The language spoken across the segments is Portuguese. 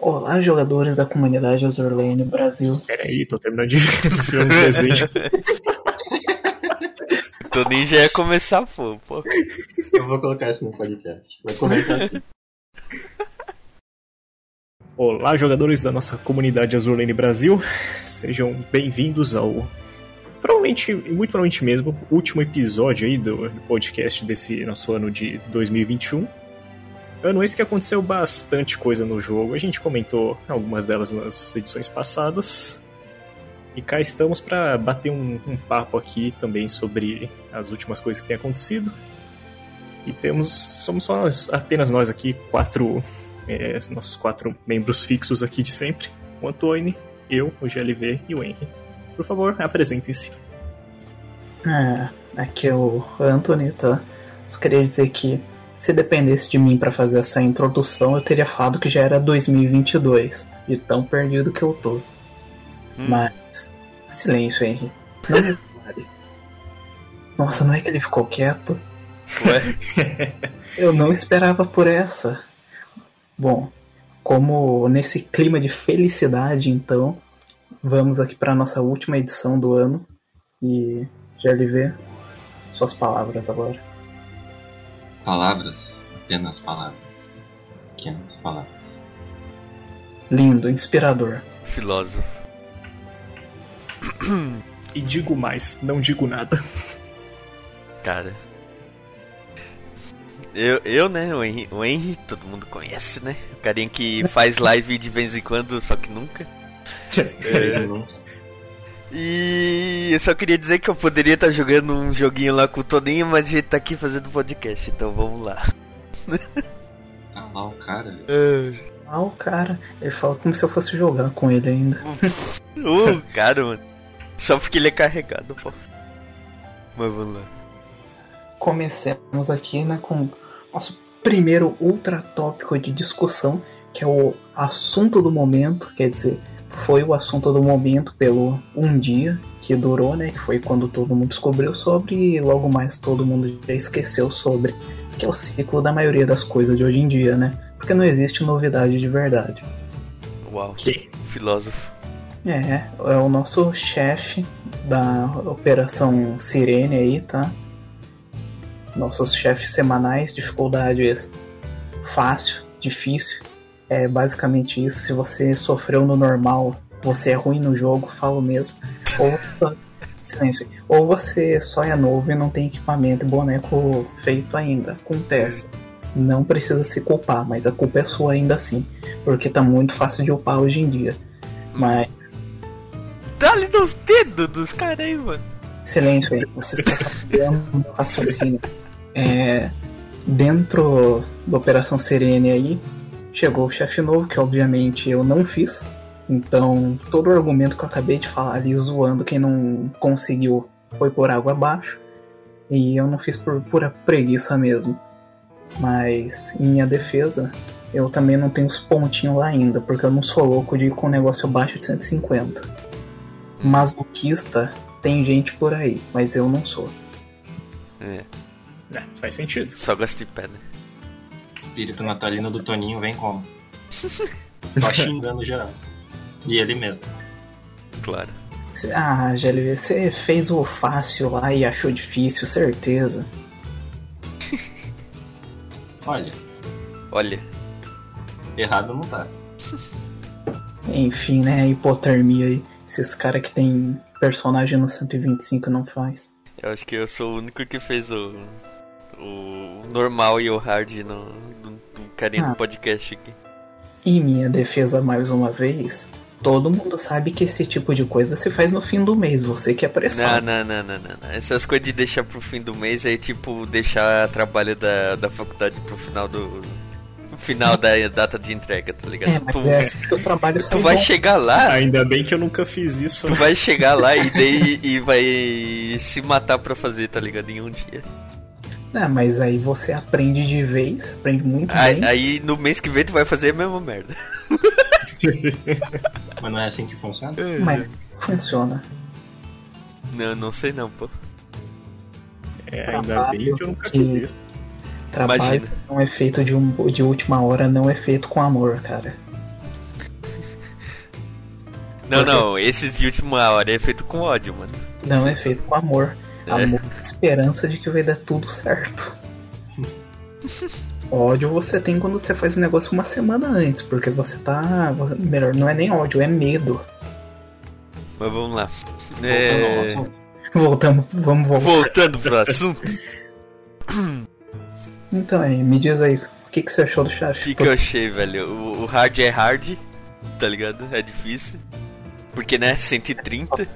Olá, jogadores da comunidade Azurlane Brasil. Peraí, tô terminando de ver um desenho. Toninho já ia começar, pô, pô. Eu vou colocar isso no podcast. Vai começar assim. Olá, jogadores da nossa comunidade Azurlane Brasil. Sejam bem-vindos ao. Provavelmente, muito provavelmente mesmo, último episódio aí do, do podcast desse nosso ano de 2021. Ano esse que aconteceu bastante coisa no jogo. A gente comentou algumas delas nas edições passadas. E cá estamos para bater um, um, papo aqui também sobre as últimas coisas que têm acontecido. E temos. Somos só nós, apenas nós aqui, quatro. É, nossos quatro membros fixos aqui de sempre. O Antônio, eu, o GLV e o Henry. Por favor, apresentem-se. É, aqui é o Anthony, tá? Só queria dizer que se dependesse de mim para fazer essa introdução, eu teria falado que já era 2022, de tão perdido que eu tô. Hum. Mas, silêncio, Henry. Não. Nossa, não é que ele ficou quieto? Ué? eu não esperava por essa. Bom, como nesse clima de felicidade, então, vamos aqui para nossa última edição do ano. E, GLV, suas palavras agora. Palavras, apenas palavras. Pequenas palavras. Lindo, inspirador. Filósofo. e digo mais, não digo nada. Cara. Eu, eu né, o Henry, o Henry, todo mundo conhece, né? O carinha que faz live de vez em quando, só que nunca. É. E eu só queria dizer que eu poderia estar jogando um joguinho lá com o Toninho, mas a gente tá aqui fazendo podcast, então vamos lá. Ah lá o cara. Ah, o cara. Ele fala como se eu fosse jogar com ele ainda. uh, cara, mano. Só porque ele é carregado, pô. Mas vamos lá. Comecemos aqui, né, com nosso primeiro ultra tópico de discussão, que é o assunto do momento, quer dizer, foi o assunto do momento pelo um dia que durou, né? Que foi quando todo mundo descobriu sobre e logo mais todo mundo já esqueceu sobre, que é o ciclo da maioria das coisas de hoje em dia, né? Porque não existe novidade de verdade. Uau, que filósofo. É, é o nosso chefe da Operação Sirene aí, tá? Nossos chefes semanais, dificuldades fácil, difícil, é basicamente isso. Se você sofreu no normal, você é ruim no jogo, falo mesmo. Ou, silêncio. Ou você só é novo e não tem equipamento e boneco feito ainda. Acontece. Não precisa se culpar, mas a culpa é sua ainda assim. Porque tá muito fácil de upar hoje em dia. Mas. Dá ali nos dedos dos caras aí, mano. Silêncio aí, você está atrapalhando o raciocínio. É, dentro da Operação Serene aí, chegou o chefe novo, que obviamente eu não fiz. Então, todo o argumento que eu acabei de falar ali, zoando quem não conseguiu, foi por água abaixo. E eu não fiz por pura preguiça mesmo. Mas, em minha defesa, eu também não tenho os pontinhos lá ainda, porque eu não sou louco de ir com um negócio abaixo de 150. Masoquista tem gente por aí, mas eu não sou. É. é faz sentido. Só gosto de pedra. Espírito natalino do Toninho vem como? Só xingando geral. E ele mesmo. Claro. Ah, GLV, você fez o fácil lá e achou difícil, certeza. Olha. Olha. Errado não tá. Enfim, né? Hipotermia aí. Esses caras que tem personagem no 125 não faz. Eu acho que eu sou o único que fez o. O normal e o hard no, no, no carinha ah. do podcast aqui. Em minha defesa, mais uma vez, todo mundo sabe que esse tipo de coisa se faz no fim do mês, você que é pressão. Não, não, não, não, não, Essas coisas de deixar pro fim do mês é tipo deixar trabalho da, da faculdade pro final do. Final da data de entrega, tá ligado? É, mas tu, é assim que o trabalho Tu vai bom. chegar lá. Ainda bem que eu nunca fiz isso. Tu vai chegar lá e, daí, e vai se matar pra fazer, tá ligado? Em um dia. Ah, mas aí você aprende de vez, aprende muito aí, bem. Aí no mês que vem tu vai fazer a mesma merda. mas não é assim que funciona? Mas funciona. Não, não sei não, pô. É, ainda bem que eu nunca isso. Trabalho Imagina. não é feito de, um, de última hora, não é feito com amor, cara. Não, não, esses de última hora é feito com ódio, mano. Não, é feito com amor. É. Amor e esperança de que vai dar tudo certo. ódio você tem quando você faz o negócio uma semana antes, porque você tá. Melhor, não é nem ódio, é medo. Mas vamos lá. Voltando ao É... assunto. Voltamos, vamos voltar. Voltando pro assunto, Então aí, me diz aí, o que, que você achou do o chat? que, que eu achei, velho? O, o hard é hard, tá ligado? É difícil. Porque, né, 130.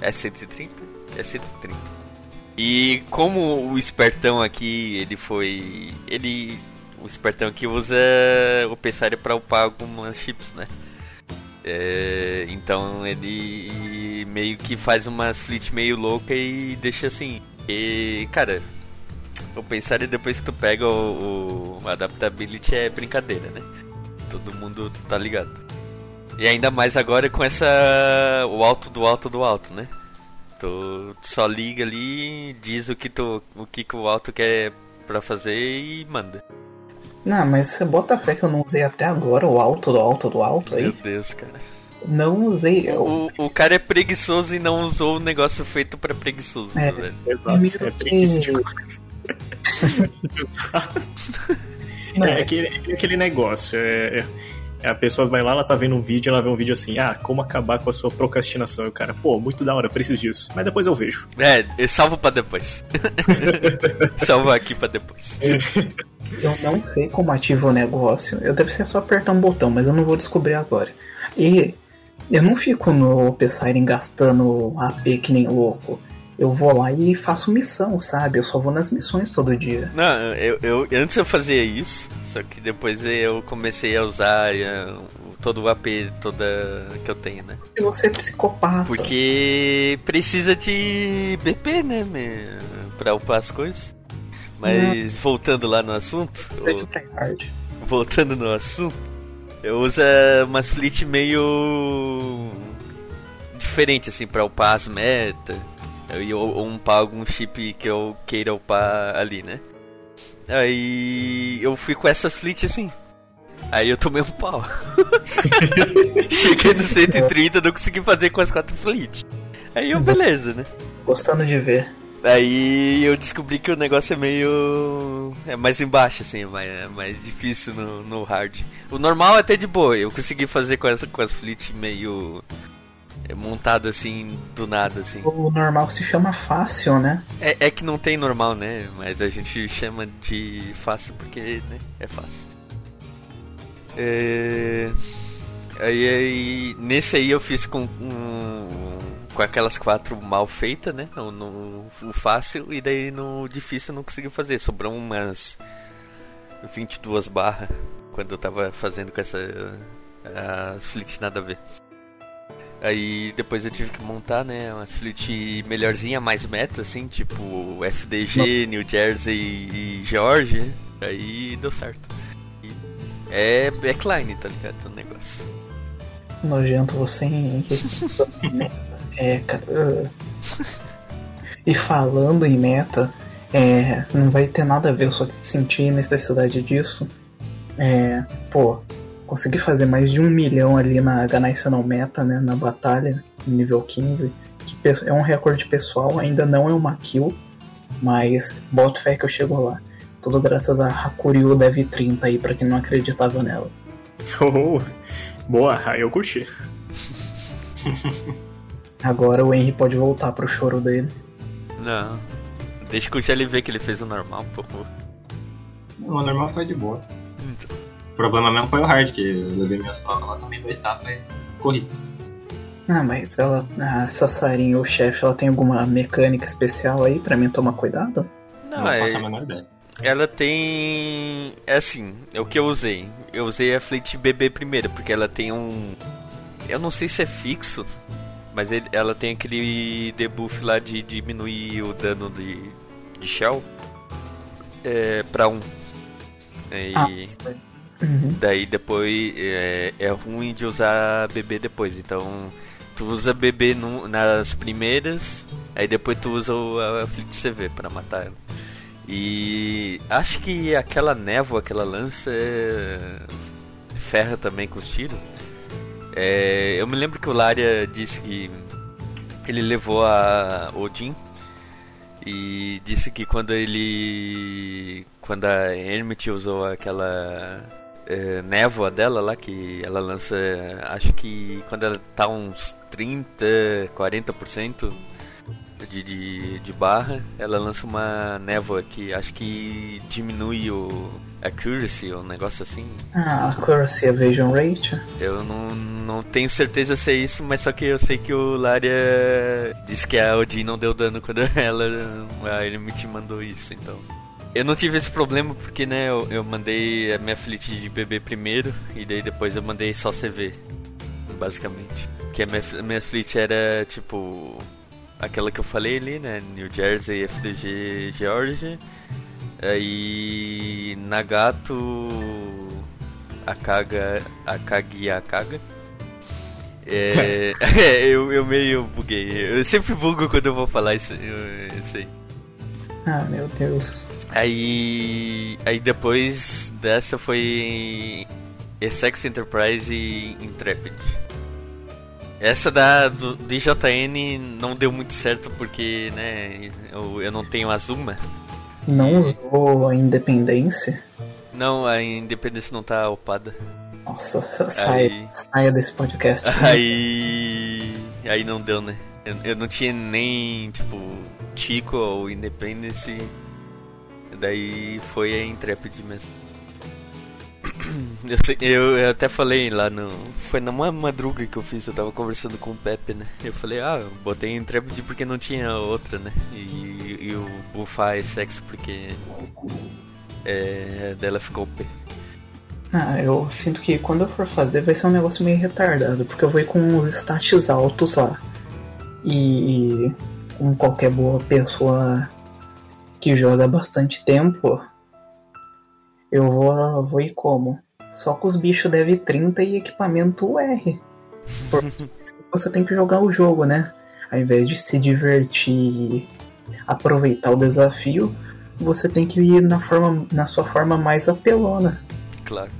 É 130? É 130. E como o espertão aqui, ele foi. Ele. O espertão aqui usa o Pensário pra upar algumas chips, né? É, então ele meio que faz umas fleet meio louca e deixa assim. E, cara, o Pensário depois que tu pega o, o Adaptability é brincadeira, né? Todo mundo tá ligado. E ainda mais agora com essa. o alto do alto do alto, né? Tu só liga ali, diz o que, tu, o que, que o alto quer pra fazer e manda. Não, mas você bota fé que eu não usei até agora o alto do alto do alto Meu aí? Deus, cara. Não usei. Eu, O, o cara é preguiçoso e não usou o negócio feito pra preguiçoso, É. velho. Exato. Primeiro É que- Não, É aquele, é aquele negócio. É, é- a pessoa vai lá, ela tá vendo um vídeo, ela vê um vídeo assim, ah, como acabar com a sua procrastinação. E o cara, pô, muito da hora, preciso disso. Mas depois eu vejo. É, eu salvo pra depois. Salvo aqui pra depois. Eu não sei como ativa o negócio. Eu deve ser só apertar um botão, mas eu não vou descobrir agora. E eu não fico no P-Siren gastando AP que nem louco. Eu vou lá e faço missão, sabe? Eu só vou nas missões todo dia. Não, eu, eu antes eu fazia isso, só que depois eu comecei a usar eh, todo o AP toda que eu tenho, né? E você é psicopata. Porque precisa de BP, né, pra upar as coisas. Mas voltando lá no assunto, É o- tryhard. voltando no assunto, eu uso umas fleet meio diferente assim pra upar as metas e ou, ou upar algum chip que eu queira upar ali, né? Aí eu fui com essas fleet assim. Aí eu tomei um pau. Cheguei no 130, não consegui fazer com as quatro fleet. Aí eu, beleza, né? Gostando de ver. Aí eu descobri que o negócio é meio. É mais embaixo, assim, é mais, é mais difícil no, no hard. O normal é até de boa, eu consegui fazer com, essa, com as fleet meio. Montado assim, do nada, assim. O normal se chama fácil, né? É, é que não tem normal, né? Mas a gente chama de fácil porque né? é fácil. É... Aí, aí, nesse aí eu fiz com, um- com aquelas quatro mal feitas, né? No, no- o fácil e daí no difícil eu não consegui fazer. Sobrou umas 22 barras quando eu tava fazendo com essa as fleet nada a ver. Aí depois eu tive que montar, né, umas fleet melhorzinha, mais meta, assim, tipo FDG, New Jersey e George. Aí deu certo. E é backline, tá ligado? O negócio. Nojento você em. é, cara. E falando em meta, é, não vai ter nada a ver, eu só senti necessidade disso. É, pô, consegui fazer mais de um milhão ali na Ganational Meta, né? Na batalha, no nível 15. Que é um recorde pessoal, ainda não é uma kill, mas boto fé que eu chego lá. Tudo graças a Hakuryu Dev 30 aí, pra quem não acreditava nela. Oh, boa, aí eu curti. Agora o Henry pode voltar pro choro dele. Não. Deixa que o GL ver que ele fez o normal, por favor. O normal foi de boa. Então. O problema mesmo foi o hard, que eu levei minhas provas lá, tomei dois tapas e corri. Ah, mas ela, a Sassarin, o chefe, ela tem alguma mecânica especial aí pra mim tomar cuidado? Não, Não é, faço a menor ideia. ela tem. É assim, é o que eu usei. Eu usei a Fleet BB primeiro, porque ela tem um. Eu não sei se é fixo, mas ele- ela tem aquele debuff lá de diminuir o dano de, de Shell é, pra um. E Ah, uhum. daí depois é, é ruim de usar BB depois. Então tu usa BB no- nas primeiras, aí depois tu usa o, a Fleet CV pra matar ela. E acho que aquela névoa, aquela lança é, ferra também com os tiros. É, eu me lembro que o Laria disse que ele levou a Odin e disse que quando ele. Quando a Hermit usou aquela é, névoa dela lá, que ela lança. Acho que quando ela tá uns 30, 40% de, de, de barra, ela lança uma névoa que acho que diminui o accuracy, um negócio assim. Ah, accuracy evasion rate? Eu não, não tenho certeza se é isso, mas só que eu sei que o Laria disse que a Odin não deu dano quando ela, a Eremit mandou isso, então. Eu não tive esse problema porque, né, eu, eu mandei a minha fleet de BB primeiro e daí depois eu mandei só CV, basicamente. Que a minha, minha fleet era, tipo, aquela que eu falei ali, né? New Jersey, FDG, Georgia. Aí Nagato, Akaga, Akagi Akaga. É, é, eu, eu meio buguei. Eu sempre bugo quando eu vou falar isso, isso aí. Ah, meu Deus. Aí, aí depois dessa foi Essex Enterprise e Intrepid. Essa da do DJN não deu muito certo porque, né, eu, eu não tenho Azuma. Não usou a Independência? Não, a Independência não tá upada. Nossa, saia, aí... saia desse podcast. Aí. Aí não deu, né? Eu, eu não tinha nem, tipo, Chico ou Independence. Daí foi a Intrepid mesmo. Eu, sei, eu, eu, até falei lá no. Foi numa madruga que eu fiz, eu tava conversando com o Pepe, né? Eu falei, ah, eu botei Intrepid porque não tinha outra, né? E, e o Buffy é sexo porque. É, dela ficou P. Ah, eu sinto que quando eu for fazer vai ser um negócio meio retardado, porque eu vou ir com os stats altos lá. E com qualquer boa pessoa que joga bastante tempo, eu vou, vou ir como? Só com os bichos deve 30 e equipamento R. Porque você tem que jogar o jogo, né? Ao invés de se divertir e aproveitar o desafio, você tem que ir na, forma, na sua forma mais apelona. Claro.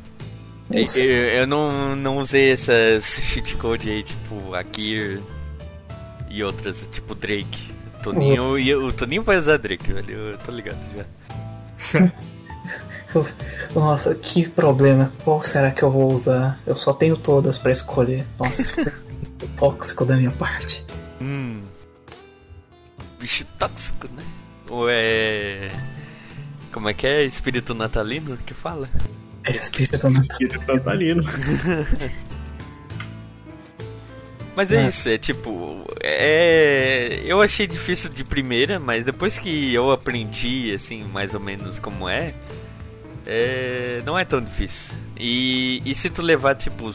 Eu, eu, não, não usei essas cheat code aí, tipo a Gear e outras, tipo Drake. O Toninho, uhum. o Toninho vai usar Drake, velho. Eu tô ligado já. Nossa, que problema. Qual será que eu vou usar? Eu só tenho todas para escolher. Nossa, tóxico da minha parte. Hum. Bicho tóxico, né? Ou é. Como é que é? Espírito natalino que fala? É espírito natalino. Espírito natalino. Mas é, é, isso, é tipo. É. Eu achei difícil de primeira, mas depois que eu aprendi, assim, mais ou menos como é, é, não é tão difícil. E, e se tu levar, tipo,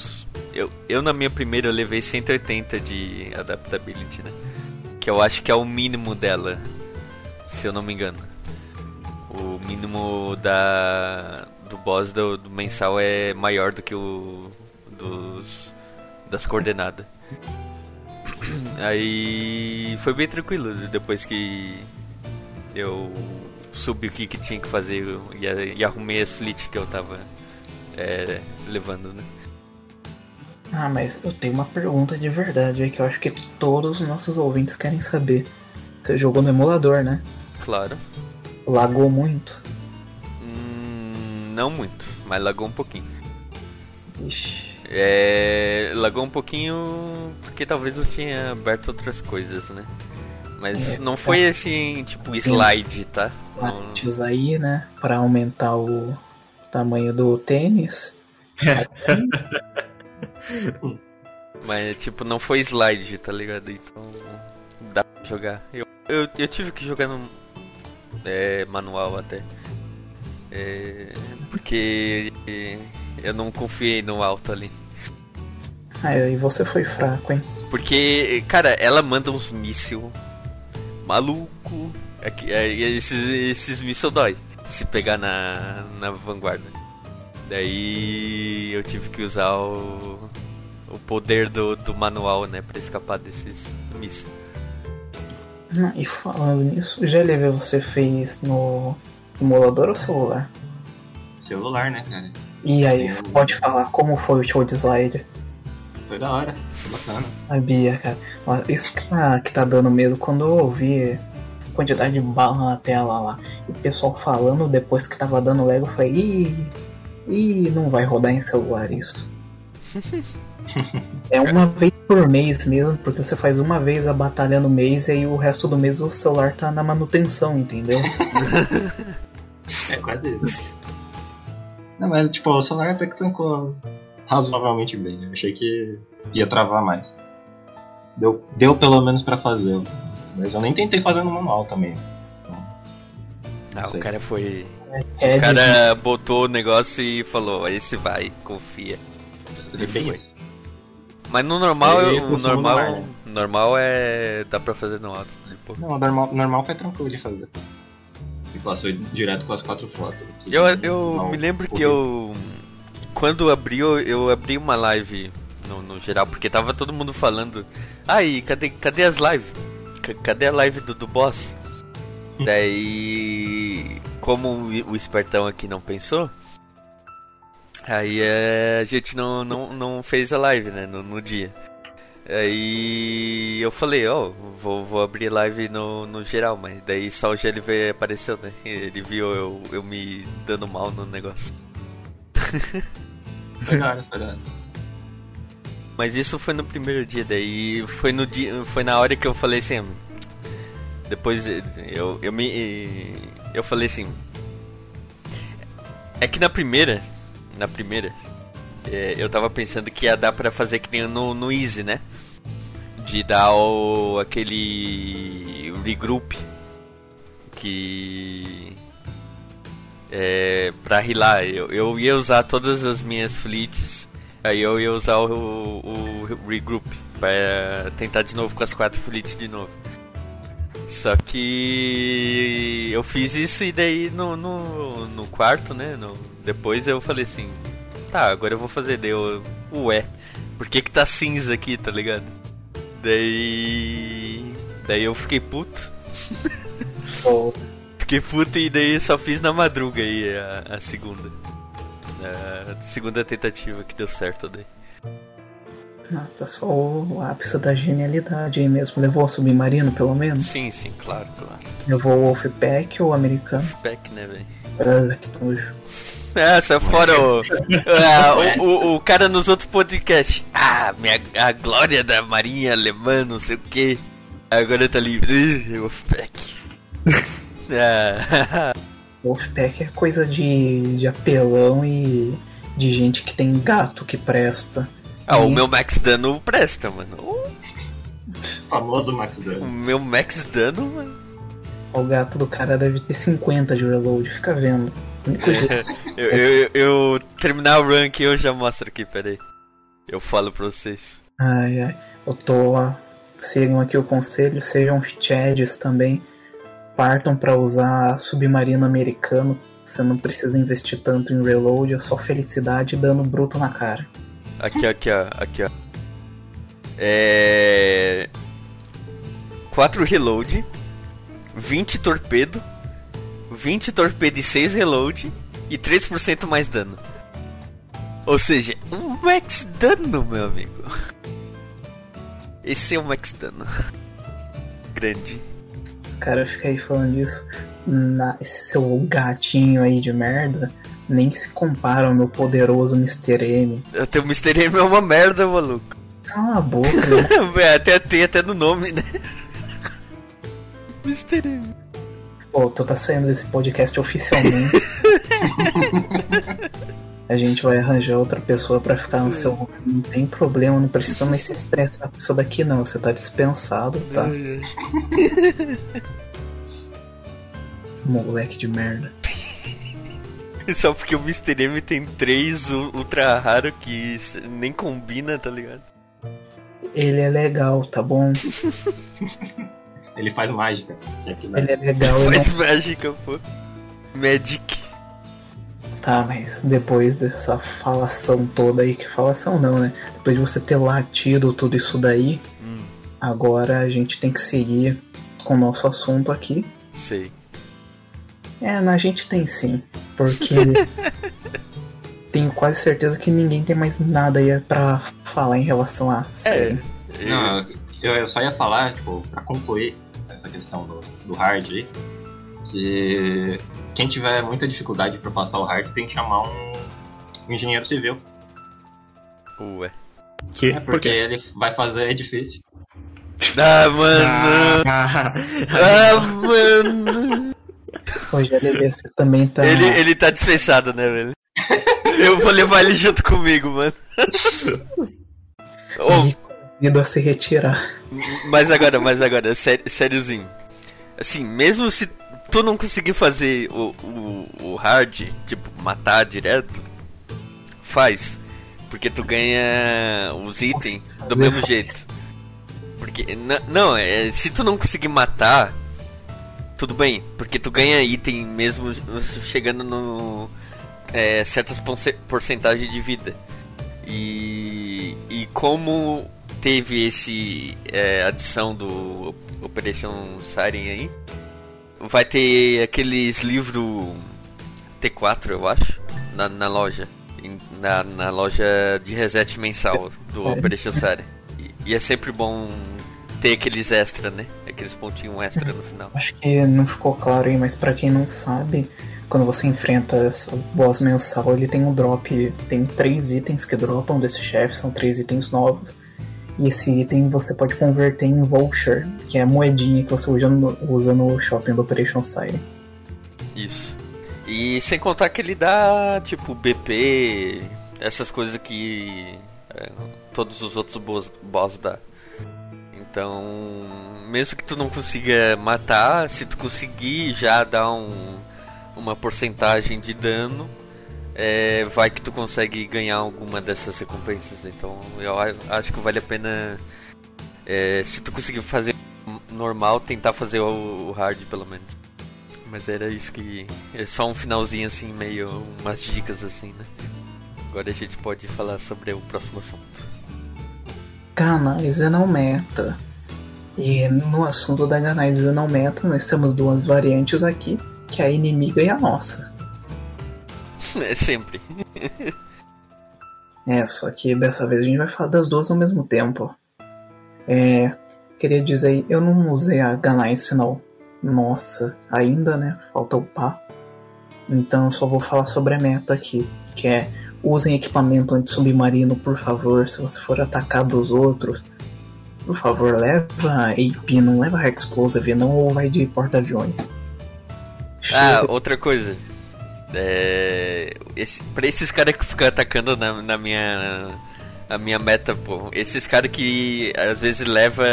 eu, eu na minha primeira eu levei 180 de adaptability, né? Que eu acho que é o mínimo dela, se eu não me engano. O mínimo da do boss do, do mensal é maior do que o dos das coordenadas. Aí foi bem tranquilo depois que eu soube o que, que tinha que fazer e, e arrumei as fleet que eu tava é, levando, né? Ah, mas eu tenho uma pergunta de verdade aí que eu acho que todos os nossos ouvintes querem saber. Você jogou no emulador, né? Claro. Lagou muito? Hum, não muito, mas lagou um pouquinho. Ixi. É, lagou um pouquinho porque talvez eu tinha aberto outras coisas, né? Mas é, não foi tá. assim, tipo, slide, tá? Slides aí, né? Pra aumentar o tamanho do tênis. Mas, tipo, não foi slide, tá ligado? Então, dá pra jogar. Eu, eu, eu tive que jogar no é, manual até. É, porque eu não confiei no alto ali. Aí você foi fraco, hein? Porque, cara, ela manda uns mísseis maluco. É que, é, esses, esses mísseis dói se pegar na, na vanguarda. Daí eu tive que usar o, o poder do, do manual, né, pra escapar desses mísseis. Ah, e falando nisso, o GLV você fez no emulador ou celular? Celular, né, cara? E aí, pode falar como foi o show de slide? Foi da hora, foi bacana. Sabia, cara. Isso que tá, que tá dando medo quando eu ouvi a quantidade de bala na tela lá. E o pessoal falando depois que tava dando lag, eu falei, ih, ih, não vai rodar em celular isso. É uma vez por mês mesmo, porque você faz uma vez a batalha no mês e aí o resto do mês o celular tá na manutenção, entendeu? É quase isso. Não, mas tipo, o celular até que tancou razoavelmente bem. Eu achei que ia travar mais. Deu, deu pelo menos pra fazer. Mas eu nem tentei fazer no manual também. Ah, o sei. cara foi. É O cara botou o negócio e falou, esse vai, confia. Ele bem foi. isso. Mas no normal, é o normal, mar, né? normal é. dá pra fazer no alto. Tipo. Não, o normal, normal foi tranquilo de fazer. E passou direto com as quatro fotos. Eu, eu Não, me lembro que eu. Quando abriu, eu abri uma live no, no geral, porque tava todo mundo falando. Aí, cadê, cadê as lives? Cadê a live do, do boss? Daí. Como o o espertão aqui não pensou. Aí é, a gente não, não, não fez a live, né, no, no dia. Aí eu falei, ó, vou, vou abrir live no, no geral, mas daí só o GLV apareceu, né? Ele viu eu, eu me dando mal no negócio. Mas isso foi no primeiro dia, daí foi no dia, foi na hora que eu falei assim, depois eu, eu me eu falei assim, é que na primeira, na primeira, é, eu tava pensando que ia dar pra fazer que nem no, no Easy, né? De dar o, aquele regroup que é, pra rilar. Eu, eu ia usar todas as minhas fleets, aí eu ia usar o, o, o regroup pra tentar de novo com as quatro fleets de novo. Só que eu fiz isso e daí no, no, no quarto, né? no- depois eu falei assim, tá, agora eu vou fazer. Deu, ué, por que que tá cinza aqui, tá ligado? Daí. Daí eu fiquei puto. Pô, Fiquei puto e daí só fiz na madruga aí a, a segunda. A segunda tentativa que deu certo daí. ah, tá só o ápice da genialidade aí mesmo. Levou o submarino, pelo menos? Sim, sim, claro, claro. Levou o Wolfpack ou o americano? Pack, né, velho? Ah, que nojo. Ah, sai fora o, ah, o, o, o cara nos outros podcasts. Ah, minha, a glória da marinha alemã, não sei o que. Agora tá livre. Wolfpack. Ah, Wolfpack é coisa de, de apelão e de gente que tem gato que presta. ah, o meu max dano presta, mano. O Famoso Max o Dano. meu max dano, mano. O gato do cara deve ter 50 de reload, fica vendo. O Eu, eu, eu, eu terminar o rank eu já mostro aqui, peraí. Eu falo pra vocês. Ai, ai. Eu tô. Sigam aqui o conselho, sejam chads também. Partam pra usar submarino americano. Você não precisa investir tanto em reload, é só felicidade e dano bruto na cara. Aqui, aqui. Aqui, ó. É. 4 reload. 20 torpedo. 20 torpedo e 6 reload. E 3% mais dano. Ou seja, um max dano, meu amigo. Esse é o max dano. Grande. Cara, fica aí falando isso. Na, esse seu gatinho aí de merda nem se compara ao meu poderoso Mr. M. O teu Mr. M é uma merda, maluco. Cala a boca, né? Até tem até no nome, né? Mr. M. Pô, tu tá saindo desse podcast oficialmente. A gente vai arranjar outra pessoa pra ficar no seu lugar. Não tem problema, não precisa mais se estressar com isso daqui não. Você tá dispensado, tá? Moleque de merda. Só porque o Mr. M tem três ultra raro que nem combina, tá ligado? Ele é legal, tá bom? Ele faz mágica. É dá. Ele é legal, ele Faz mágica, pô. Magic. Tá, mas depois dessa falação toda aí, que falação não, né? Depois de você ter latido tudo isso daí, Hum, agora a gente tem que seguir com o nosso assunto aqui. sei. É, a gente tem sim, porque tenho quase certeza que ninguém tem mais nada aí pra falar em relação a série. É. Não, eu, eu só ia falar, tipo, pra concluir essa questão do, do hard aí, que quem tiver muita dificuldade pra passar o hard tem que chamar um, engenheiro civil. Ué. Que? É porque ele vai fazer é difícil. Ah, mano. Ah, Ah, mano. Rogério você também tá. Ele, ele tá dispensado, né, velho? Eu vou levar ele junto comigo, mano. Ô, indo a se retirar. mas agora, mas agora, sé- sériozinho. Assim, mesmo se tu não conseguir fazer o, o, o hard, tipo, matar direto, faz. Porque tu ganha os itens do mesmo jeito. Porque, não, é, se tu não conseguir matar, tudo bem. Porque tu ganha item mesmo chegando no. É, certas porcentagens de vida. E, e como teve esse é, adição do Operation Siren aí, vai ter aqueles livros T4, eu acho, na, na loja. Na, na loja de reset mensal do É. Operation Siren. E, e é sempre bom ter aqueles extra, né? Aqueles pontinhos extra no final. Acho que não ficou claro aí, mas pra quem não sabe, quando você enfrenta essa boss mensal, ele tem um drop. Tem três itens que dropam desse chefe, são três itens novos. E esse item você pode converter em voucher, que é a moedinha que você usa no, usa no shopping do Operation Siren. Isso. E sem contar que ele dá, tipo, BP, essas coisas que é, todos os outros boss, boss dá. Então, mesmo que tu não consiga matar, se tu conseguir já dar um, uma porcentagem de dano, é, vai que tu consegue ganhar alguma dessas recompensas. Então, eu acho que vale a pena, é, se tu conseguir fazer normal, tentar fazer o, hard pelo menos. Mas era isso que. É só um finalzinho assim, meio. umas dicas assim, né? Agora a gente pode falar sobre o próximo assunto. Ganais não meta. E no assunto da Ganais não meta, nós temos duas variantes aqui, que é a inimiga e a nossa. É sempre. É, só que dessa vez a gente vai falar das duas ao mesmo tempo. É, queria dizer, aí, eu não usei a Ganais não. Nossa, ainda, né? Falta upar. Então eu só vou falar sobre a meta aqui, que é usem equipamento anti-submarino, por favor, se você for atacar dos outros. Por favor, leva AP, não leva Explosive, não ou vai de porta-aviões. Ah, outra coisa. É. Esse, pra esses caras que ficam atacando na, na minha. A minha meta, pô. Esses caras que às vezes leva.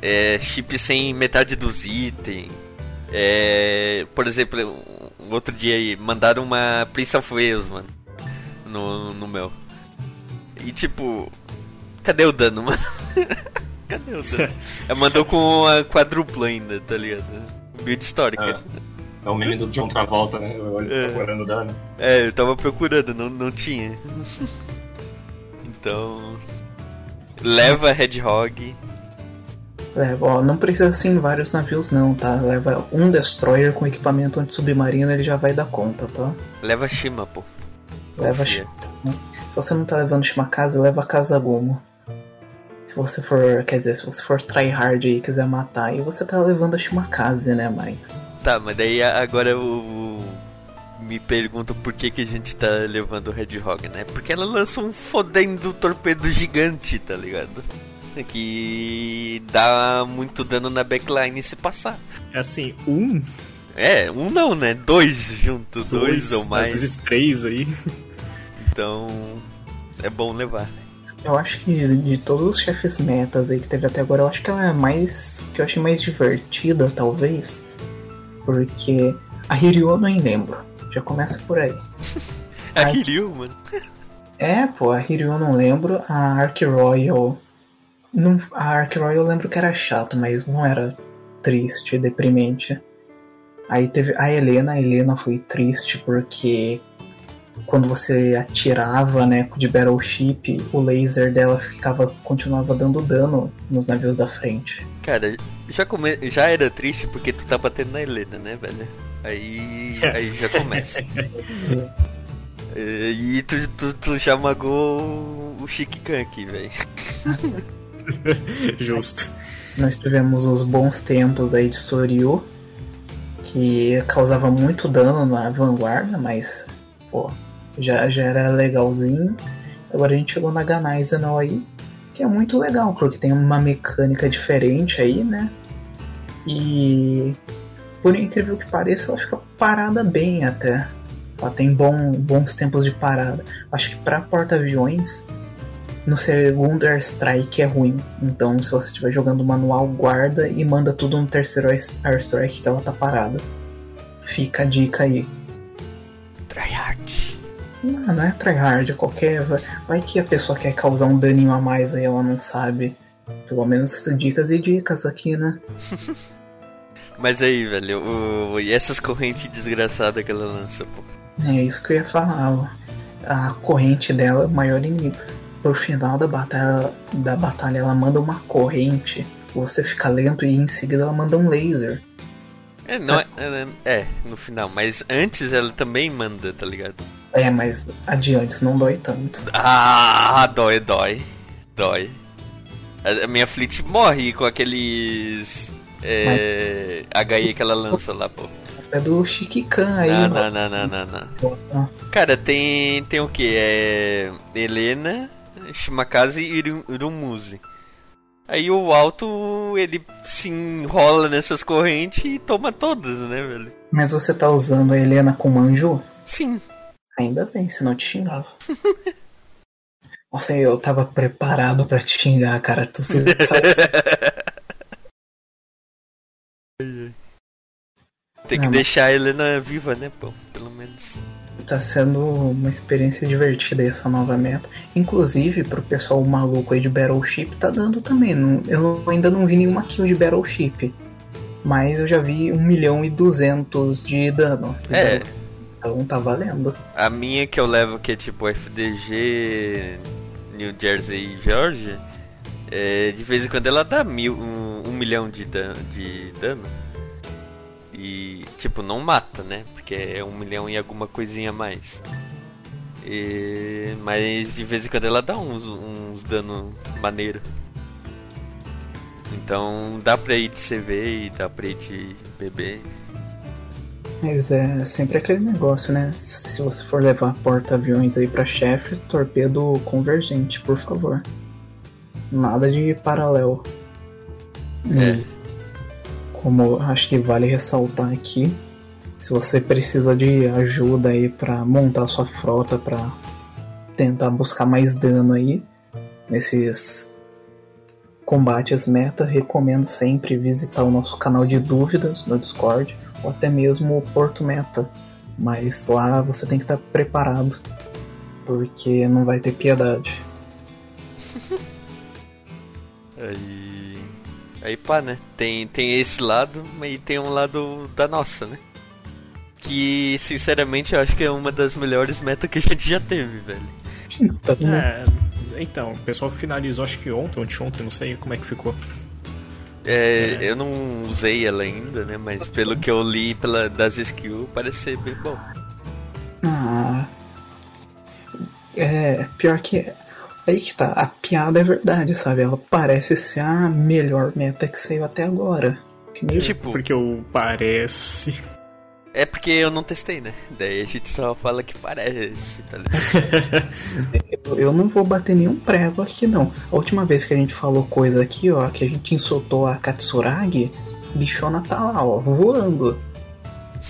É, chip sem metade dos itens. É, por exemplo, um outro dia aí, mandaram uma Prince of Wales, mano. No, no meu. E tipo. Cadê o dano, mano? cadê o dano? Ela mandou com a quadrupla ainda, tá ligado? Build histórica. É. É o meme do John Travolta, né? Eu olho É. procurando dano. É, eu tava procurando, não, não tinha. então. Leva Hedgehog. Leva, ó, não precisa ser em vários navios não, tá? Leva um destroyer com equipamento anti-submarino, ele já vai dar conta, tá? Leva Shima, pô. Leva Confia. Se você não tá levando Shimakaze, leva Kazagumo. Se você for, quer dizer, se você for tryhard e quiser matar, e você tá levando a Shimakaze, né, mas... Tá, mas daí agora eu. Me pergunto por que, que a gente tá levando o Hedgehog, né? Porque ela lança um fodendo torpedo gigante, tá ligado? Que dá muito dano na backline se passar. é assim, um, É, um não, né? Dois junto, dois, dois, ou às mais. vezes três aí. Então. É bom levar. Eu acho que de todos os chefes metas aí que teve até agora, eu acho que ela é mais. que eu achei mais divertida, talvez. Porque a Hiryu eu nem lembro. Já começa por aí. A Hiryu, mano. É, pô, a Hiryu eu não lembro. A Ark Royal. Não, a Ark Royal eu lembro que era chato, mas não era triste, deprimente. Aí teve a Helena, a Helena foi triste porque quando você atirava, né, de Battleship, o laser dela ficava continuava dando dano nos navios da frente. Cara, já, come... já era triste porque tu tá batendo na Helena, né, velho? Aí, aí já começa. E tu, tu, tu já magou o Shikikan aqui, velho. Justo. Nós tivemos os bons tempos aí de Soryu, que causava muito dano na vanguarda, mas pô, já, já era legalzinho. Agora a gente chegou na Ganai aí, que é muito legal, porque tem uma mecânica diferente aí, né? E por incrível que pareça, ela fica parada bem até. Ela tem bom, bons tempos de parada. Acho que para porta-aviões, no segundo Airstrike é ruim. Então, se você estiver jogando manual, guarda e manda tudo no terceiro Airstrike que ela tá parada. Fica a dica aí. Tryhard. Não, não é tryhard, é qualquer. Vai que a pessoa quer causar um daninho a mais aí, ela não sabe. Pelo menos dicas e dicas aqui, né? Mas aí, velho, o... e essas correntes desgraçadas que ela lança, pô? É isso que eu ia falar. A corrente dela é o maior inimigo. Por final da batalha, da batalha, ela manda uma corrente. Você fica lento e em seguida ela manda um laser. É, não é, é, é, no final, mas antes ela também manda, tá ligado? É, mas adiante não dói tanto. Ah, dói, dói. Dói. A minha Fleet morre com aqueles é, HE que ela lança lá, pô. É do Shikikan aí. Não, não, não, não, não, não. Ah. Cara, tem, tem o que? É. Helena, Shimakaze e Irumuse. Aí o alto, ele se enrola nessas correntes e toma todas, né, velho? Mas você tá usando a Helena com manjo? Sim. Ainda bem, senão eu te xingava. Nossa, eu tava preparado para te xingar, cara. Tu sabe. Tem que Não, deixar a Helena viva, né, pô? Pelo menos. Tá sendo uma experiência divertida essa nova meta. Inclusive, pro pessoal maluco aí de Battleship, tá dando também. Eu ainda não vi nenhuma kill de Battleship. Mas eu já vi 1 milhão e 200 de dano. É. Então tá valendo. A minha que eu levo, que é tipo FDG, New Jersey e Georgia, é, de vez em quando ela dá mil, um, um milhão de dano, de dano. E, tipo, não mata, né? Porque é um milhão e alguma coisinha a mais. E, mas de vez em quando ela dá uns, uns dano maneiro. Então dá pra ir de CV e dá pra ir de BB. Mas é sempre aquele negócio, né? Se você for levar porta-aviões aí pra chefe, torpedo convergente, por favor. Nada de paralelo. É. E como acho que vale ressaltar aqui, se você precisa de ajuda aí para montar sua frota para tentar buscar mais dano aí nesses combates meta, recomendo sempre visitar o nosso canal de dúvidas no Discord ou até mesmo o Porto Meta. Mas lá você tem que estar preparado, porque não vai ter piedade. Aí Aí pá, né? Tem, tem esse lado, mas tem um lado da nossa, né? Que, sinceramente, eu acho que é uma das melhores metas que a gente já teve, velho. Então, é, então, o pessoal finalizou acho que ontem, ontem, ontem, não sei como é que ficou. É, é. eu não usei ela ainda, né? Mas pelo que eu li pela, das skills, parece ser bem bom. Ah. É, pior que Aí que tá, a piada é verdade, sabe? Ela parece ser a melhor meta que saiu até agora. Primeiro, tipo, porque eu parece. É porque eu não testei, né? Daí a gente só fala que parece, tá ligado? eu não vou bater nenhum prego aqui, não. A última vez que a gente falou coisa aqui, ó, que a gente insultou a Katsuragi, bichona tá lá, ó, voando.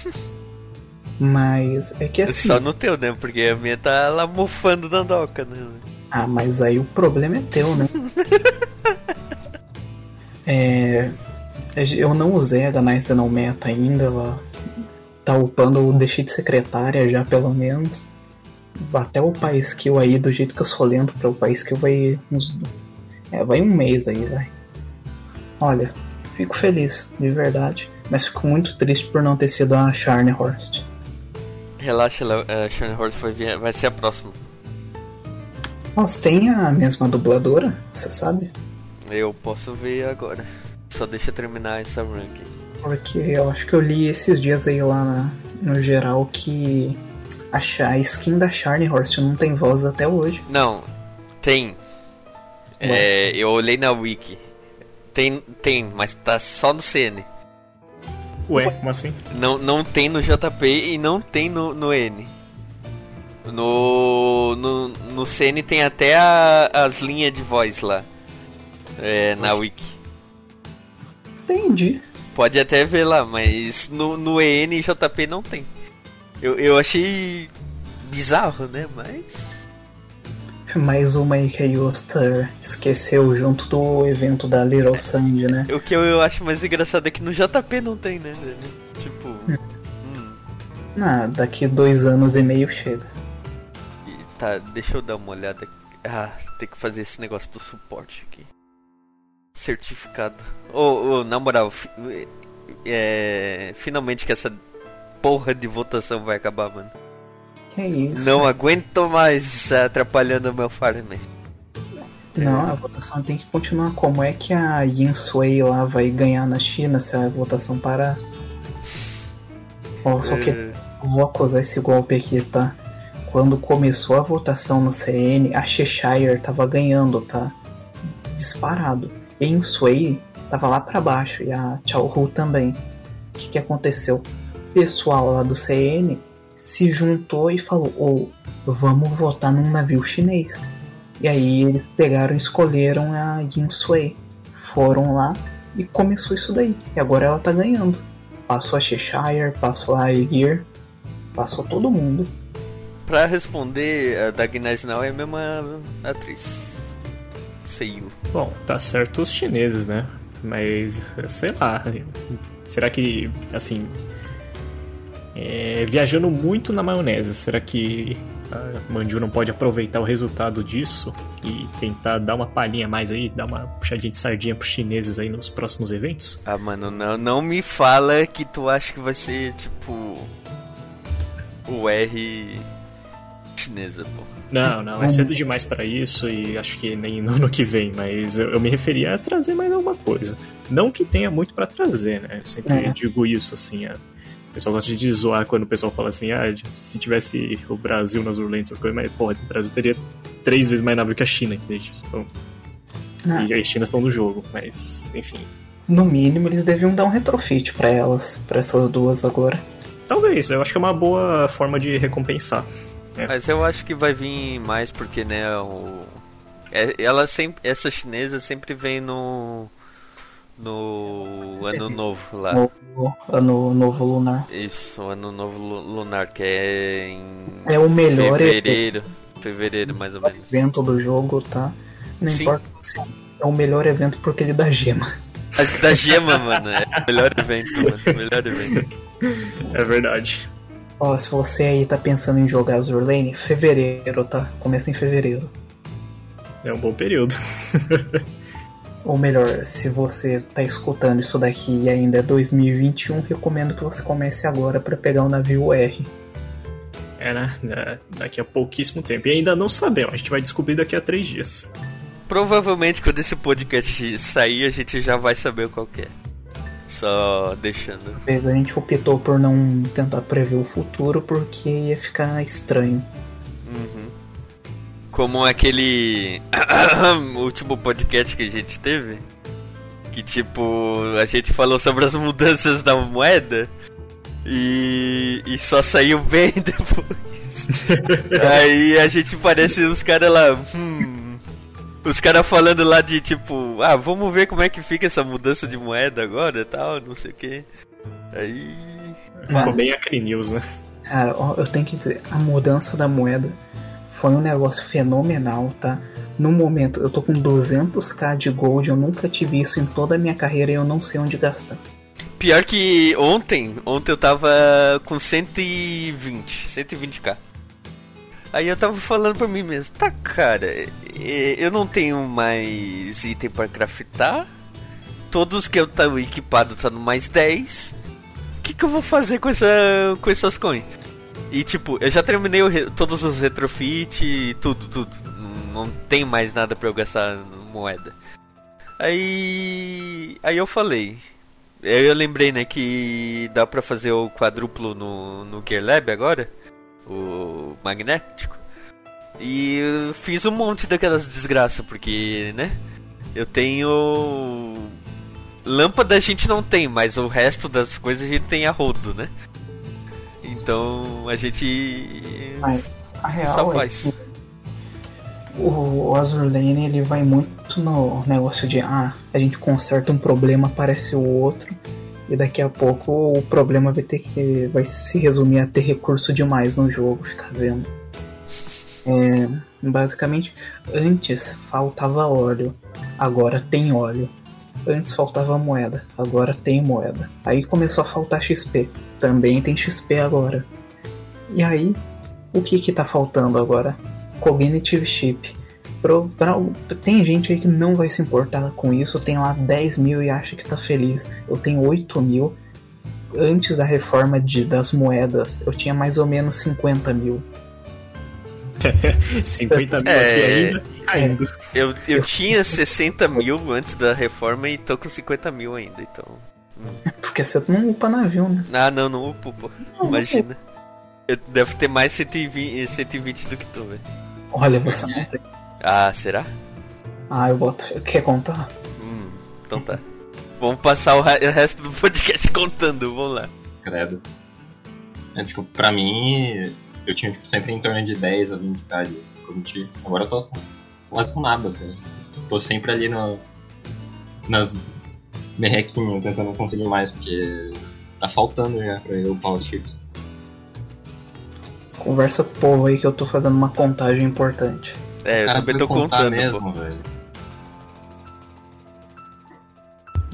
Mas é que assim. Só no teu, né? Porque a minha tá lá mofando na doca, né? Ah, mas aí o problema é teu, né? é, eu não usei a Ganais não Meta ainda, ela tá upando, eu deixei de secretária já pelo menos. Até o país skill aí, do jeito que eu sou lento para o país skill vai uns. É, vai um mês aí, vai. Olha, fico feliz, de verdade. Mas fico muito triste por não ter sido a Horst. Relaxa, a Charne Horst vai ser a próxima. Elas têm a mesma dubladora, você sabe? Eu posso ver agora. Só deixa eu terminar essa ranking. Porque eu acho que eu li esses dias aí lá na, no geral que A, a skin da Charney Horse não tem voz até hoje. Não, tem. É, eu olhei na wiki. Tem, tem, mas tá só no CN. Ué, como assim? Não, não tem no JP e não tem no, no N. No, no, no CN tem até a- as linhas de voz lá. É, na wiki. Entendi. Pode até ver lá, mas no, no EN e JP não tem. Eu, eu achei bizarro, né? Mas. Mais uma aí que a Yosta esqueceu junto do evento da Little Sandy, né? O que eu, eu acho mais engraçado é que no JP não tem, né? Tipo. hum, Ah, daqui dois anos e meio chega. e tá, deixa eu dar uma olhada. Ah, tem que fazer esse negócio do suporte aqui. Certificado. Ô, ô, na moral, fi- é, finalmente que essa porra de votação vai acabar, mano. Que isso? Não aguento mais atrapalhando o meu farm. Não, a votação tem que continuar. Como é que a Yin Sui lá vai ganhar na China se a votação parar? Ó, só que É, vou acusar esse golpe aqui, tá? Quando começou a votação no CN, a Cheshire tava ganhando, tá? Disparado. Yin Sui tava lá pra baixo e a Chao Hu também. O que, que aconteceu? O pessoal lá do CN se juntou e falou: Ô, vamos votar num navio chinês. E aí eles pegaram e escolheram a Yin Sui. Foram lá e começou isso daí. E agora ela tá ganhando. Passou a Cheshire, passou a Aegir, passou todo mundo. Pra responder, a Dagnaz Now é a mesma atriz. Bom, tá certo os chineses, né? Mas, sei lá. Será que, assim. é, viajando muito na maionese, será que a Manju não pode aproveitar o resultado disso e tentar dar uma palhinha a mais aí, dar uma puxadinha de sardinha pros chineses aí nos próximos eventos? Ah, mano, não, não me fala que tu acha que vai ser tipo. O R chinesa, pô. Não, não, é cedo demais pra isso e acho que nem no ano que vem, mas eu, eu me referia a trazer mais alguma coisa. Não que tenha muito pra trazer, né? Eu sempre É. digo isso, assim. é, O pessoal gosta de zoar quando o pessoal fala assim, ah, se tivesse o Brasil nas Urlentes, essas coisas, mas, porra, o Brasil teria três vezes mais nave que a China, entende? Então, Ah, e as Chinas estão no jogo, mas, enfim. no mínimo eles deviam dar um retrofit pra elas, pra essas duas agora. Talvez, eu acho que é uma boa forma de recompensar. Mas eu acho que vai vir mais porque, né, o. é- Ela sempre. Essa chinesa sempre vem no. No ano novo lá. No ano novo lunar. Isso, ano novo lu- lunar, que é em É o melhor fevereiro. Fevereiro, mais ou menos. evento do jogo, tá? Não Sim. importa se é o melhor evento porque ele dá gema. Da gema, mano, é o melhor evento, mano. o Melhor evento. É verdade. Ó, se você aí tá pensando em jogar Azur Lane, fevereiro, tá? Começa em fevereiro. É um bom período. Ou melhor, se você tá escutando isso daqui e ainda é 2021, recomendo que você comece agora pra pegar o navio R. É, né? É, Daqui a pouquíssimo tempo. E ainda não sabemos, a gente vai descobrir daqui a três dias. Provavelmente quando esse podcast sair, a gente já vai saber qual que é. Só deixando. Talvez a gente optou por não tentar prever o futuro porque ia ficar estranho. Uhum. Como aquele último podcast que a gente teve. Que tipo, a gente falou sobre as mudanças da moeda. E, e só saiu bem depois. Aí a gente parece os caras lá. Hum, os caras falando lá de tipo, ah, vamos ver como é que fica essa mudança de moeda agora e tal, não sei o que. Aí. Ficou bem Acre News, né? Cara, ó, eu tenho que dizer, a mudança da moeda foi um negócio fenomenal, tá? No momento, eu tô com 200k de gold, eu nunca tive isso em toda a minha carreira e eu não sei onde gastar. Pior que ontem, ontem eu tava com 120, 120k. Aí eu tava falando pra mim mesmo, tá cara, eu não tenho mais item pra craftar. Todos que eu tava equipado tá no mais 10. O que, que eu vou fazer com, essa, com essas coins? E tipo, eu já terminei o todos os retrofit e tudo, tudo. Não, não tem mais nada pra eu gastar moeda. Aí. Aí eu falei. Eu, eu lembrei, né, que dá pra fazer o quadruplo no, no Gear Lab agora. O magnético. E fiz um monte daquelas desgraças, porque, né? Eu tenho. Lâmpada a gente não tem, mas o resto das coisas a gente tem a rodo, né? Então a gente. Mas a real Só é faz. que o Azur Lane ele vai muito no negócio de ah, a gente conserta um problema, aparece o outro, e daqui a pouco o problema vai ter que. vai se resumir a ter recurso demais no jogo, ficar vendo. É, basicamente, antes faltava óleo, agora tem óleo. Antes faltava moeda, agora tem moeda. Aí começou a faltar XP, também tem XP agora. E aí, o que que tá faltando agora? Cognitive Chip. Pro- pra- tem gente aí que não vai se importar com isso, tem lá 10 mil e acha que tá feliz. Eu tenho 8 mil. Antes da reforma de, das moedas, eu tinha mais ou menos 50 mil. 50 mil É. aqui ainda e caindo. Eu, eu Eu tinha fiz- 60 mil antes da reforma e tô com 50 mil ainda, então. Porque você não upa navio, né? Ah, não, não upo, pô. Imagina. Eu devo ter mais 120, 120 do que tu, velho. Olha, você não tem. Ah, será? Ah, eu boto. Quer contar? Hum, então tá. Vamos passar o, re- o resto do podcast contando, vamos lá. Credo. É, tipo, pra mim, eu tinha tipo, sempre em torno de 10 a 20k de cognitivo. Agora eu tô quase com nada, cara. Tô sempre ali no, nas merrequinhas, tentando conseguir mais, porque tá faltando já pra eu upar os chips. Conversa com o povo aí que eu tô fazendo uma contagem importante. É, eu cara também tô contando, mesmo, pô. velho.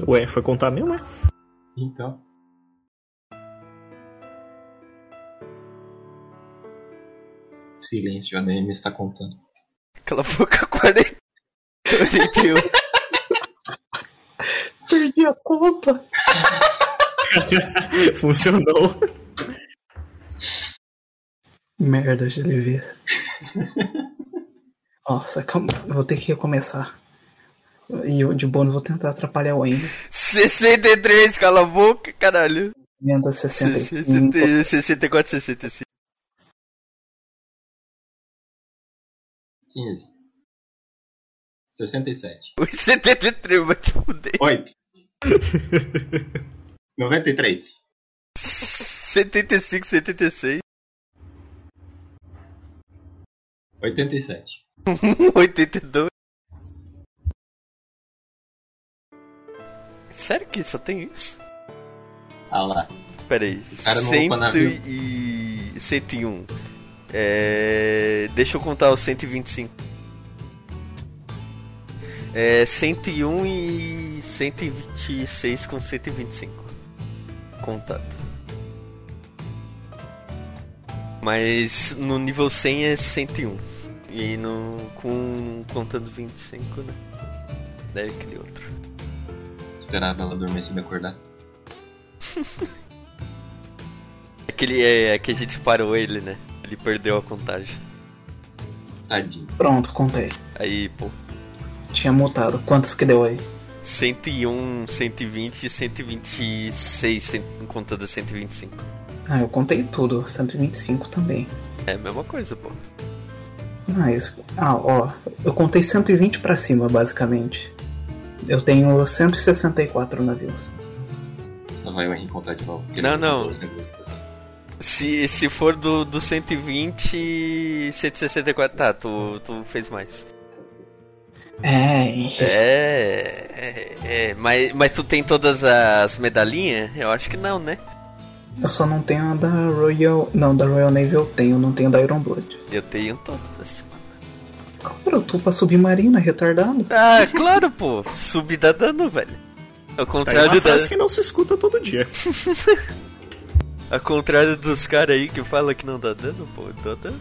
Ué, foi contar mesmo, é? Então. Silêncio, a DM está contando. Cala a boca, 40. 41. Perdi a conta! Funcionou. Merda, GLV. Nossa, calma, vou ter que recomeçar. E eu, de bônus vou tentar atrapalhar o Wayne. 63, cala a boca, caralho. Emenda 65. 60, 64, 65. 15. 67. Oi, 73, vai te fuder. 8. 93. 75, 76. 87. 82. Sério que só tem isso? Ah lá. Pera aí. cara não Cento upa navio. e... 101. É... Deixa eu contar os 125. É 101 e 126 com 125. Contado. Mas no nível 100 é 101. E no com contando 25, né? Daí aquele outro. Esperava ela adormecer e me acordar. Aquele é, é que a gente parou ele, né? Ele perdeu a contagem. Tadinho. Pronto, contei. Aí, pô, Tinha mutado. Quantos que deu aí? 101, 120 e 126, cem- contando 125. Ah, eu contei tudo. 125 também. É a mesma coisa, pô. Mas, ah, ó, eu contei 120 pra cima, basicamente. Eu tenho 164 navios. Não vai me contar de novo. Não, não. Se, se for do, do 120, 164, tá, tu, tu fez mais. É, É, é, é, mas, mas tu tem todas as medalhinhas? Eu acho que não, né? Eu só não tenho a da Royal. Não, da Royal Navy eu tenho, não tenho da Iron Blood. Eu tenho todas. Claro, eu tô pra submarino, é retardado. Ah, claro, pô. Subir dá dano, velho. Ao Tá contrário, da, frase que não se escuta todo dia. ao contrário dos caras aí que falam que não dá dano, pô, dá dano.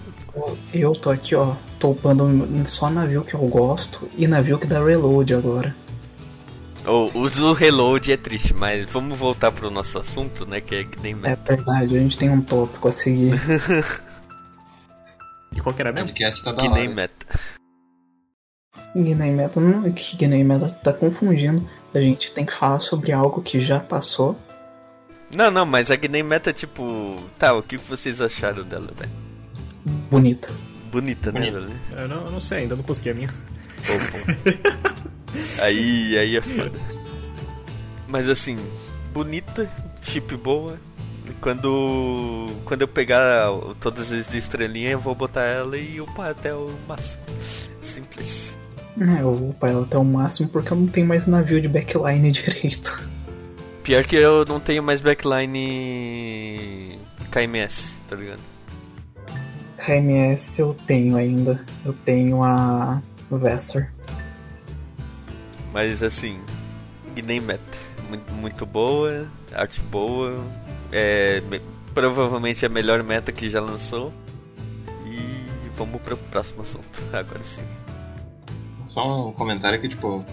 Eu tô aqui, ó, topando só navio que eu gosto e navio que dá reload agora. Oh, uso o reload é triste, mas vamos voltar pro nosso assunto, né? Que é que nem É verdade, a gente tem um tópico a seguir. E qual que era O mesmo? podcast tá da que nem meta. Guiné Meta não que Guiné Meta tá confundindo. A gente tem que falar sobre algo que já passou. Não, não, mas a Gnei Meta, tipo. Tá, o que vocês acharam dela, velho? bonita. Bonita, né, velho? Eu não, eu não sei, ainda não consegui a minha. Pô, pô. aí, aí é foda. Mas assim, bonita, chip boa. Quando, quando eu pegar todas as estrelinhas, eu vou botar ela e upar até o máximo. Simples. É, eu vou upar ela até o máximo porque eu não tenho mais navio de backline direito. Pior que eu não tenho mais backline KMS, tá ligado? KMS eu tenho ainda. Eu tenho a Vesser. Mas assim, e nem meta. Muito, muito boa, arte boa. É, me- provavelmente a melhor meta que já lançou. E vamos pro próximo assunto. Agora sim. Só um comentário que, tipo,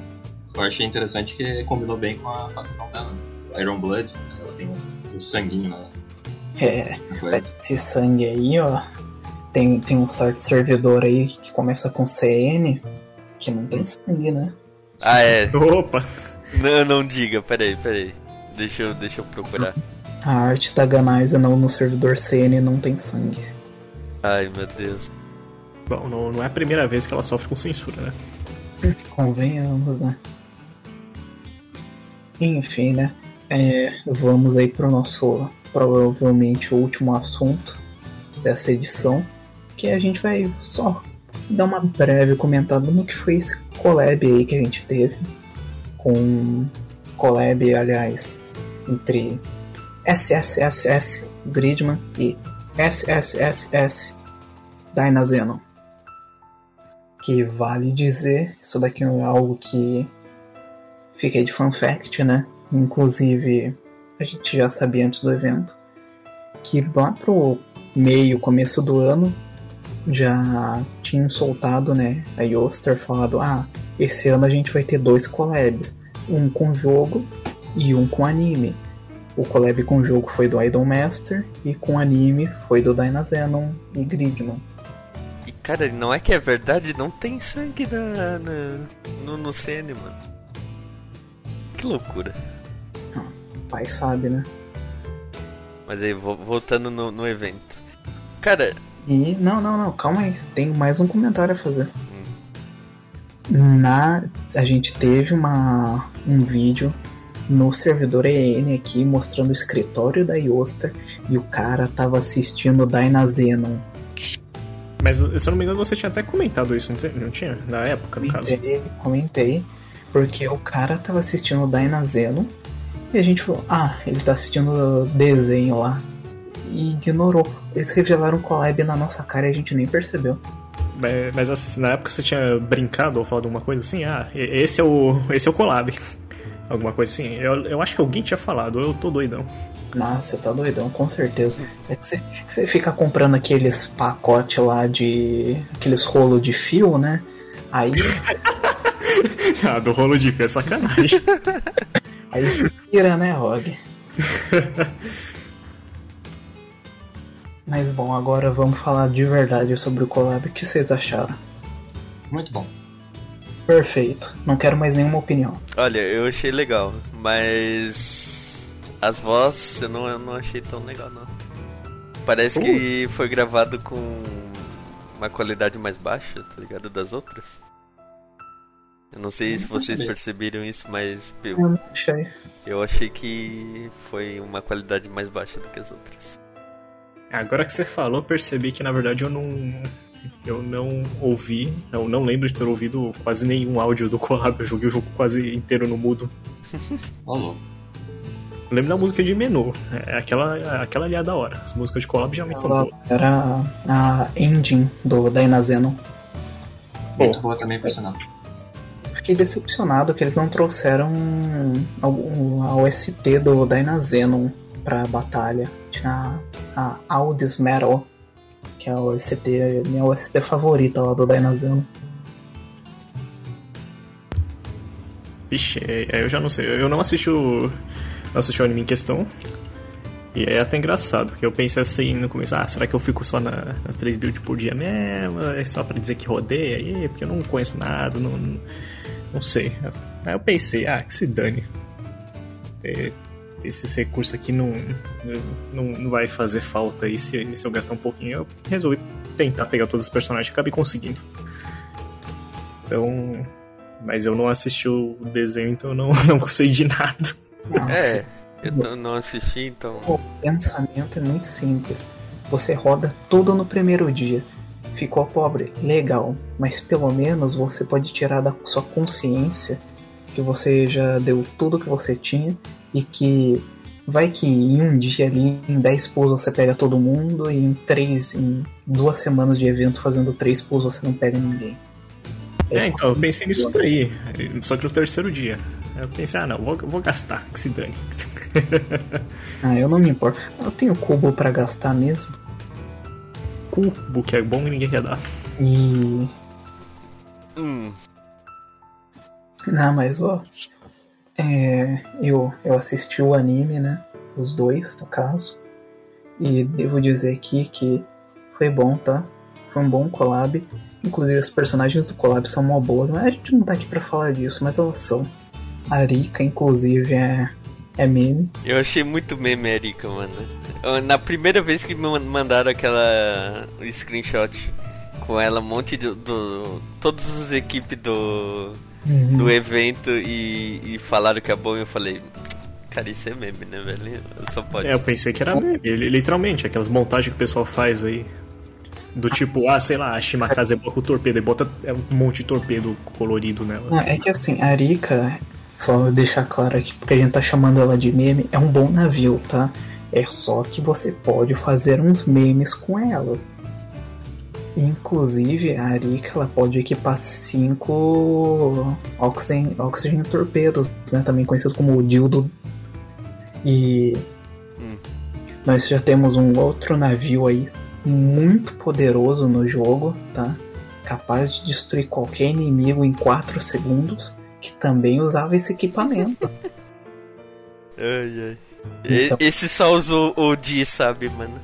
eu achei interessante que combinou bem com a facção dela. Iron Blood, ela tem o sanguinho na É, esse sangue aí, ó. Tem, tem um certo servidor aí que começa com CN que não tem sangue, né? Ah, é. Opa! Não, não diga, peraí, peraí. Deixa eu, deixa eu procurar. A arte da Ganaiza não no servidor CN não tem sangue. Ai, meu Deus. Bom, não, não é a primeira vez que ela sofre com censura, né? Convenhamos, né? Enfim, né? É, vamos aí pro nosso, provavelmente, o último assunto dessa edição. Que a gente vai só dar uma breve comentada no que foi esse collab aí que a gente teve. Com collab, aliás, entre SSSS Gridman e SSSS Dynazenon que vale dizer, isso daqui é algo que fiquei de fun fact, né? Inclusive, a gente já sabia antes do evento, que lá pro meio, começo do ano, já tinham soltado, né? A Yoster falado, ah, esse ano a gente vai ter dois collabs, um com jogo e um com anime. O collab com jogo foi do Idol Master e com anime foi do Dynazenon e Gridman. E cara, não é que é verdade, não tem sangue na, na- no, no CN, mano. Que loucura. O pai sabe, né? Mas aí, vo- voltando no, no evento. Cara, E não, não, não, calma aí. Tenho mais um comentário a fazer. Na a gente teve uma um vídeo no servidor EN aqui mostrando o escritório da Yosta e o cara tava assistindo Dynazenon. Mas se eu não me engano, você tinha até comentado isso, não tinha? Na época, no caso. Comentei, comentei, porque o cara tava assistindo Dynazenon e a gente falou, ah, ele tá assistindo desenho lá. E ignorou. Eles revelaram o collab na nossa cara e a gente nem percebeu. Mas, assim, na época você tinha brincado ou falado alguma coisa assim? Ah, esse é o, esse é o collab. Alguma coisa assim. Eu, eu acho que alguém tinha falado, eu tô doidão. Nossa, tá doidão, com certeza. É que você- fica comprando aqueles pacotes lá de. aqueles rolos de fio, né? Aí, Ah, do rolo de fé é sacanagem. aí vira, né, Rog? Mas bom, agora vamos falar de verdade sobre o collab. O que vocês acharam? Muito bom. Perfeito. Não quero mais nenhuma opinião. olha, eu achei legal, mas. As vozes eu não, eu não achei tão legal, não. Parece que foi gravado com uma qualidade mais baixa, tá ligado? Das outras. Eu não sei se vocês perceberam isso, mas eu, Eu não achei. eu achei que foi uma qualidade mais baixa do que as outras. Agora que você falou, eu percebi que na verdade eu não. Eu não ouvi, eu não lembro de ter ouvido quase nenhum áudio do collab. Eu joguei o jogo quase inteiro no mudo. Ó, louco. Eu lembro da música de menu. É aquela, aquela ali é da hora. As músicas de collab geralmente são Ela boas. era a engine do Dynazenon. Muito boa também, por sinal. Fiquei decepcionado que eles não trouxeram a, a OST do Dynazenon pra batalha. Tinha a Aldis Metal, que é a OST, minha OST favorita lá do Dynazenon. Vixe, é- é, eu já não sei. Eu não assisti o, não assisti o anime em questão. E é até engraçado, porque eu pensei assim no começo, ah, será que eu fico só na, nas 3 builds por dia mesmo? É só pra dizer que rodeia aí, porque eu não conheço nada, não, não, não sei. Aí eu pensei, ah, que se dane. É, esse recurso aqui não, não, não vai fazer falta aí se, se eu gastar um pouquinho. Eu resolvi tentar pegar todos os personagens e acabei conseguindo. Então. Mas eu não assisti o desenho, então eu não, não gostei de nada. Nossa, É, eu não assisti, então. O pensamento é muito simples. Você roda tudo no primeiro dia. Ficou pobre? Legal. Mas pelo menos você pode tirar da sua consciência que você já deu tudo que você tinha e que vai que em um dia ali, em 10 pulls você pega todo mundo e em três, em duas semanas de evento fazendo três pulls você não pega ninguém. É, então, eu pensei nisso daí. Só que no terceiro dia. Eu pensei, ah não, vou, vou gastar, que se dane. Ah, eu não me importo. Eu tenho cubo pra gastar mesmo. Cubo, que é bom e ninguém quer dar. E. Hum, Não, mas ó. É, eu, eu assisti o anime, né? Os dois, no caso. E devo dizer aqui que foi bom, tá? Foi um bom collab. Inclusive, os personagens do collab são mó boas, mas a gente não tá aqui pra falar disso, mas elas são. A Rika, inclusive, é, é meme. eu achei muito meme, Erika, mano. Eu- Na primeira vez que me man- mandaram aquela screenshot com ela, um monte de. Do, todos os equipes do, do evento e, e falaram que é bom, eu falei. Cara, isso é meme, né, velho? Só pode. É, eu pensei que era meme, li- literalmente, aquelas montagens que o pessoal faz aí. Do tipo, ah, sei lá, a Shimakaze é boa com torpedo, e bota é, um monte de torpedo colorido nela. Não, é que assim, a Rika, só deixar claro aqui, porque a gente tá chamando ela de meme, é um bom navio, tá? É só que você pode fazer uns memes com ela. Inclusive, a Rika ela pode equipar cinco oxygen, oxygen torpedos, né? Também conhecido como dildo. E Hum. nós já temos um outro navio aí muito poderoso no jogo, tá? Capaz de destruir qualquer inimigo em 4 segundos, que também usava esse equipamento. Ai, ai. Então- Esse só usou o Di, sabe, mano?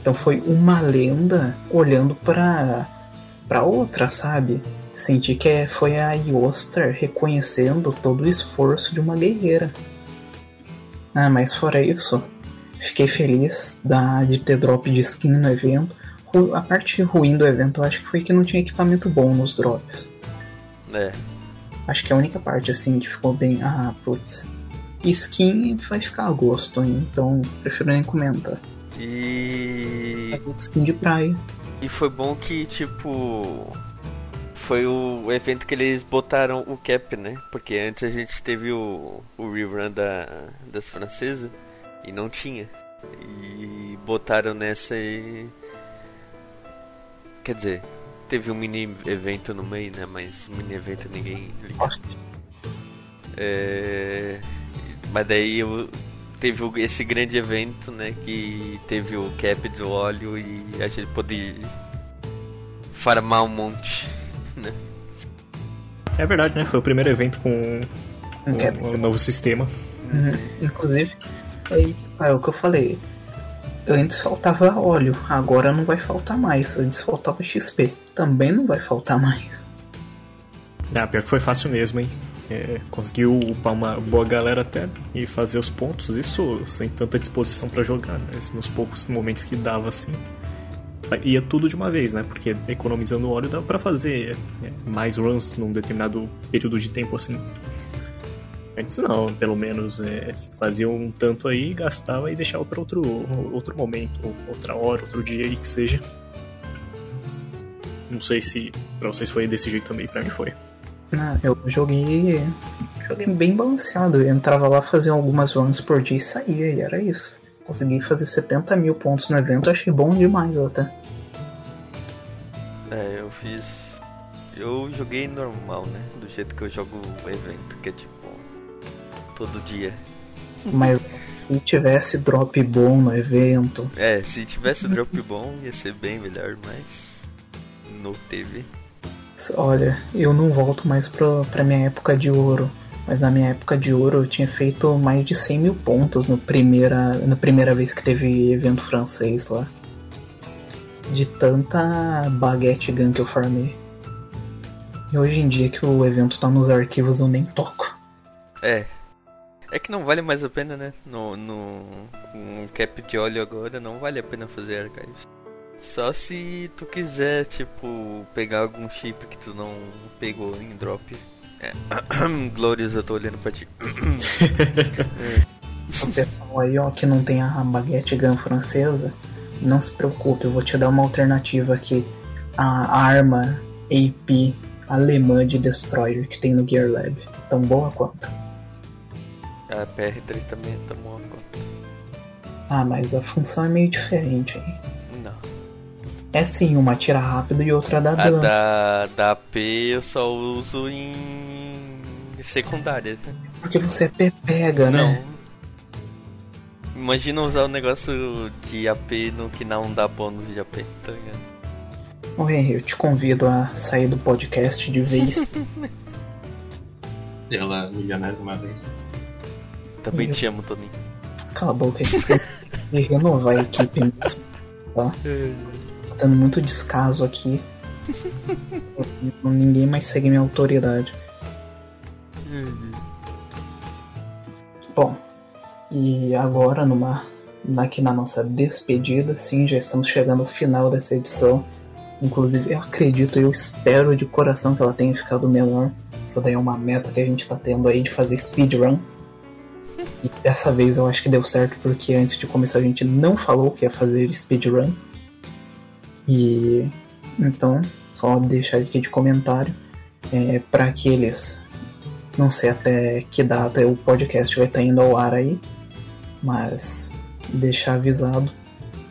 Então foi uma lenda olhando pra, pra outra, sabe? Senti que é- foi a Yoster reconhecendo todo o esforço de uma guerreira. Ah, mas fora isso, fiquei feliz da, de ter drop de skin no evento. A parte ruim do evento eu acho que foi que não tinha equipamento bom nos drops. É. Acho que é a única parte assim que ficou bem. Ah, putz. Skin vai ficar a gosto, então prefiro nem comentar. E. Mas Skin de praia. E foi bom que, tipo. Foi o evento que eles botaram o cap, né? Porque antes a gente teve o, o rerun da, das francesas e não tinha. E botaram nessa e. Quer dizer, teve um mini evento no meio, né? Mas mini evento ninguém liga. É, mas daí eu, teve esse grande evento, né? Que teve o cap do óleo e a gente pôde farmar um monte, né? É verdade, né? Foi o primeiro evento com Um cap. o, o novo sistema. Uhum. Inclusive, aí, é o que eu falei. Antes faltava óleo, agora não vai faltar mais. Antes faltava XP, também não vai faltar mais. Ah, pior que foi fácil mesmo, hein? É, conseguiu upar uma boa galera até e fazer os pontos, isso sem tanta disposição pra jogar, né? Nos poucos momentos que dava assim. Ia tudo de uma vez, né? Porque economizando óleo dava pra fazer é, mais runs num determinado período de tempo assim. Antes não, pelo menos é, fazia um tanto aí, gastava e deixava pra outro, outro momento, ou outra hora, outro dia aí que seja. Não sei se pra vocês foi desse jeito também, pra mim foi. Ah, eu joguei. Joguei bem balanceado. Eu entrava lá, fazia algumas runs por dia e saía, e era isso. Consegui fazer 70 mil pontos no evento, achei bom demais até. É, eu fiz. Eu joguei normal, né? Do jeito que eu jogo o evento, que é tipo. Todo dia. Mas se tivesse drop bom no evento, É, se tivesse drop bom ia ser bem melhor, mas. Não teve. Olha, eu não volto mais pro, pra minha época de ouro. Mas na minha época de ouro eu tinha feito mais de 100 mil pontos no primeira, na primeira vez que teve evento francês lá. De tanta baguete gun que eu farmei. E hoje em dia que o evento tá nos arquivos eu nem toco. É. É que não vale mais a pena, né? No, no, um cap de óleo agora não vale a pena fazer archives. Só se tu quiser, tipo, pegar algum chip que tu não pegou em drop. É. Glorious, eu tô olhando pra ti. O pessoal aí, ó, que não tem a baguete gun francesa, não se preocupe, eu vou te dar uma alternativa aqui. A arma AP alemã de Destroyer que tem no Gear Lab. Tão boa quanto. A PR3 também é tão boa quanto. Ah, mas a função é meio diferente aí. É sim, uma tira rápido e outra dá A dano. da, da AP eu só uso em secundária. Porque você é pega, né? Não. Imagina usar o negócio de AP no que não dá bônus de AP, tá ligado? Ô Henry, eu te convido a sair do podcast de vez. Pela milionésima vez. Também Eu- te amo, Toninho. Cala a boca, a gente tem que renovar a equipe mesmo, tá? Dando muito descaso aqui. Ninguém mais segue minha autoridade. Bom, e agora numa aqui na nossa despedida, sim, já estamos chegando ao final dessa edição. Inclusive, eu acredito, eu espero de coração que ela tenha ficado menor. Isso daí é uma meta que a gente tá tendo aí de fazer speedrun. E dessa vez eu acho que deu certo porque antes de começar a gente não falou que ia fazer speedrun. E então, só deixar aqui de comentário é, para aqueles não sei até que data o podcast vai estar indo ao ar aí, mas deixar avisado.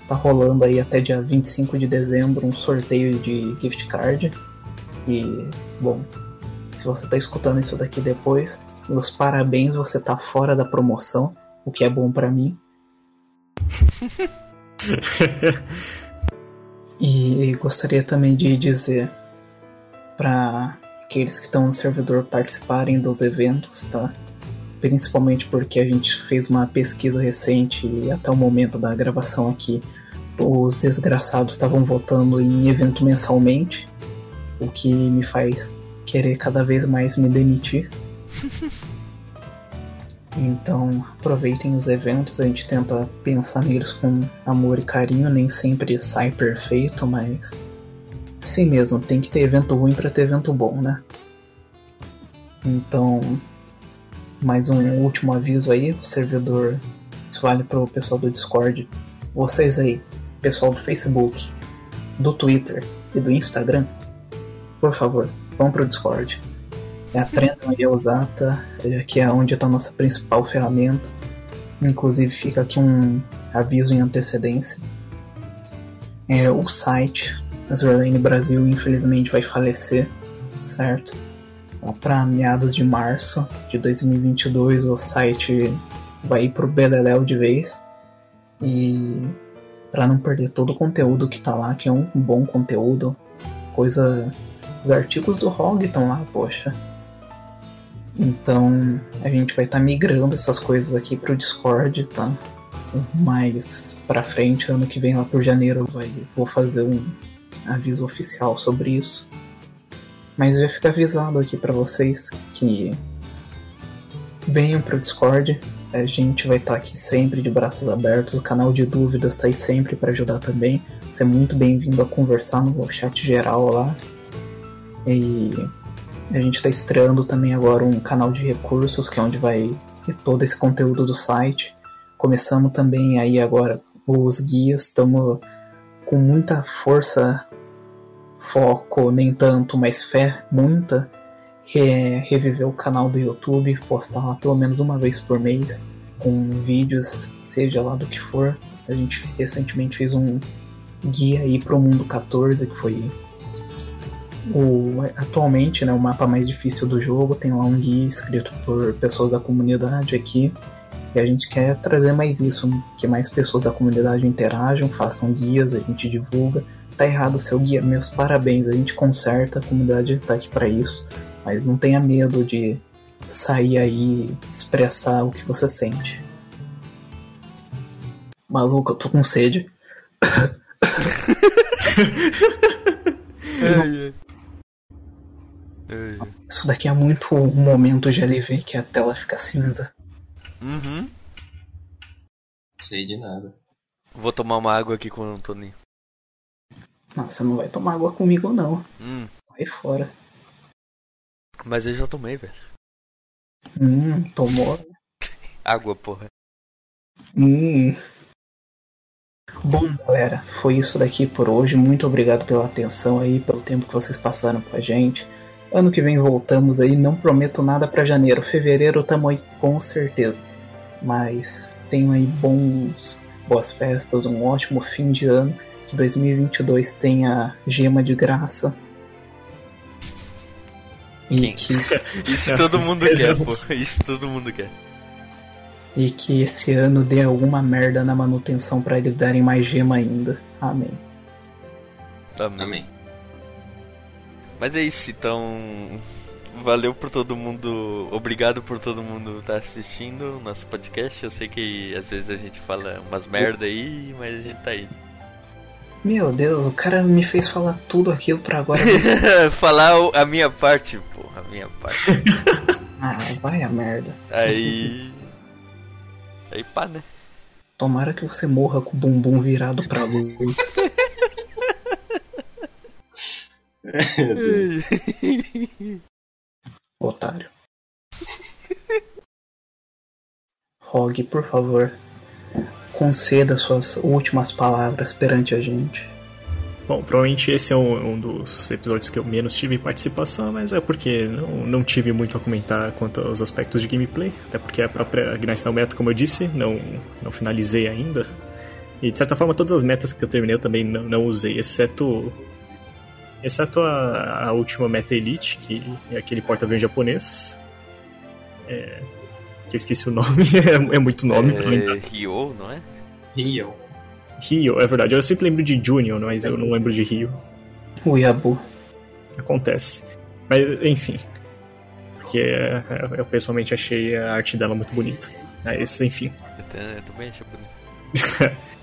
Tá rolando aí até dia 25 de dezembro um sorteio de gift card. E, bom, se você tá escutando isso daqui depois, meus parabéns, você tá fora da promoção, o que é bom pra mim. E gostaria também de dizer para aqueles que estão no servidor participarem dos eventos, tá? Principalmente porque a gente fez uma pesquisa recente e até o momento da gravação aqui, os desgraçados estavam votando em evento mensalmente, o que me faz querer cada vez mais me demitir. Então aproveitem os eventos, a gente tenta pensar neles com amor e carinho, nem sempre sai perfeito, mas assim mesmo, tem que ter evento ruim para ter evento bom, né? Então, mais um último aviso aí, o servidor, isso vale pro pessoal do Discord, vocês aí, pessoal do Facebook, do Twitter e do Instagram, por favor, vão pro Discord. Aprendam aí a usar, tá? É, que é onde está nossa principal ferramenta. Inclusive fica aqui um aviso em antecedência. É, o site Azurlane Brasil infelizmente vai falecer, certo? Lá para meados de março de 2022 o site vai ir pro beleléu de vez. E para não perder todo o conteúdo que tá lá, que é um bom conteúdo, coisa os artigos do ROG estão lá, poxa. Então a gente vai estar tá migrando essas coisas aqui pro Discord, tá? Mais pra frente, ano que vem lá por janeiro, vai, vou fazer um aviso oficial sobre isso. Mas vai ficar avisado aqui para vocês que venham pro Discord. A gente vai estar tá aqui sempre de braços abertos. O canal de dúvidas está aí sempre para ajudar também. Você é muito bem-vindo a conversar no chat geral lá. E a gente está estreando também agora um canal de recursos, que é onde vai todo esse conteúdo do site. Começamos também aí agora os guias, estamos com muita força, foco, nem tanto, mas fé, muita. Re reviver o canal do YouTube, postar lá pelo menos uma vez por mês, com vídeos, seja lá do que for. A gente recentemente fez um guia aí pro mundo 14, que foi o, atualmente né, o mapa mais difícil do jogo, tem lá um guia escrito por pessoas da comunidade aqui. E a gente quer trazer mais isso, que mais pessoas da comunidade interajam, façam guias, a gente divulga. Tá errado o seu guia, meus parabéns, a gente conserta, a comunidade tá aqui para isso. Mas não tenha medo de sair aí e expressar o que você sente. Maluco, eu tô com sede. Isso daqui é muito um momento GLV que a tela fica cinza. Uhum. Sei de nada. Vou tomar uma água aqui com o Toninho. Não, você não vai tomar água comigo, não. Hum, Vai fora. mas eu já tomei, velho. Hum, tomou. Água, porra. Hum. Bom, galera, foi isso daqui por hoje. Muito obrigado pela atenção aí, pelo tempo que vocês passaram com a gente. Ano que vem voltamos aí, não prometo nada pra janeiro. Fevereiro tamo aí com certeza. Mas tenham aí bons, boas festas, um ótimo fim de ano. Que 2022 tenha gema de graça. E Quem? que, Isso Essa todo mundo quer, pô. Isso todo mundo quer. e que esse ano dê alguma merda na manutenção pra eles darem mais gema ainda. Amém. Amém. Amém. Mas é isso, então. Valeu por todo mundo. Obrigado por todo mundo estar assistindo o nosso podcast. Eu sei que às vezes a gente fala umas merda aí, mas a gente tá aí. Meu Deus, o cara me fez falar tudo aquilo pra agora. Falar a minha parte, porra, a minha parte. ah, vai a merda. Aí. Aí pá, né? Tomara que você morra com o bumbum virado pra lua. Otário. Rog, por favor, conceda suas últimas palavras perante a gente. Bom, provavelmente esse é um, um dos episódios que eu menos tive participação, mas é porque não, não tive muito a comentar quanto aos aspectos de gameplay, até porque a própria Gneiss Meta, como eu disse, não, não finalizei ainda. E de certa forma todas as metas que eu terminei eu também não, não usei, exceto exceto a, a última meta Elite, que é aquele porta-aviões japonês. É, que eu esqueci o nome, é, é muito nome pra lembrar. É, Ryo, não é? Rio. Rio, é verdade, eu sempre lembro de Junior, mas eu não lembro de Rio. O Yabu. acontece. Mas, enfim. Porque é, é, eu pessoalmente achei a arte dela muito bonita. Mas, enfim. Eu tam- eu também achei bonito.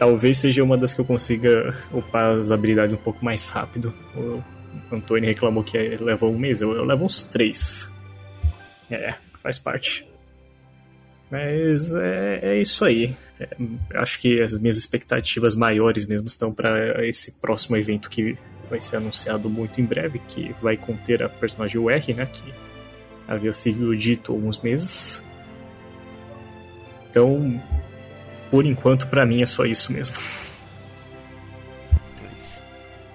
Talvez seja uma das que eu consiga upar as habilidades um pouco mais rápido. O Antônio reclamou que leva um mês, eu, eu levo uns três. É, faz parte. Mas é, é isso aí. É, acho que as minhas expectativas maiores mesmo estão para esse próximo evento que vai ser anunciado muito em breve, que vai conter a personagem UR, né? Que havia sido dito há alguns meses. Então, por enquanto, pra mim é só isso mesmo.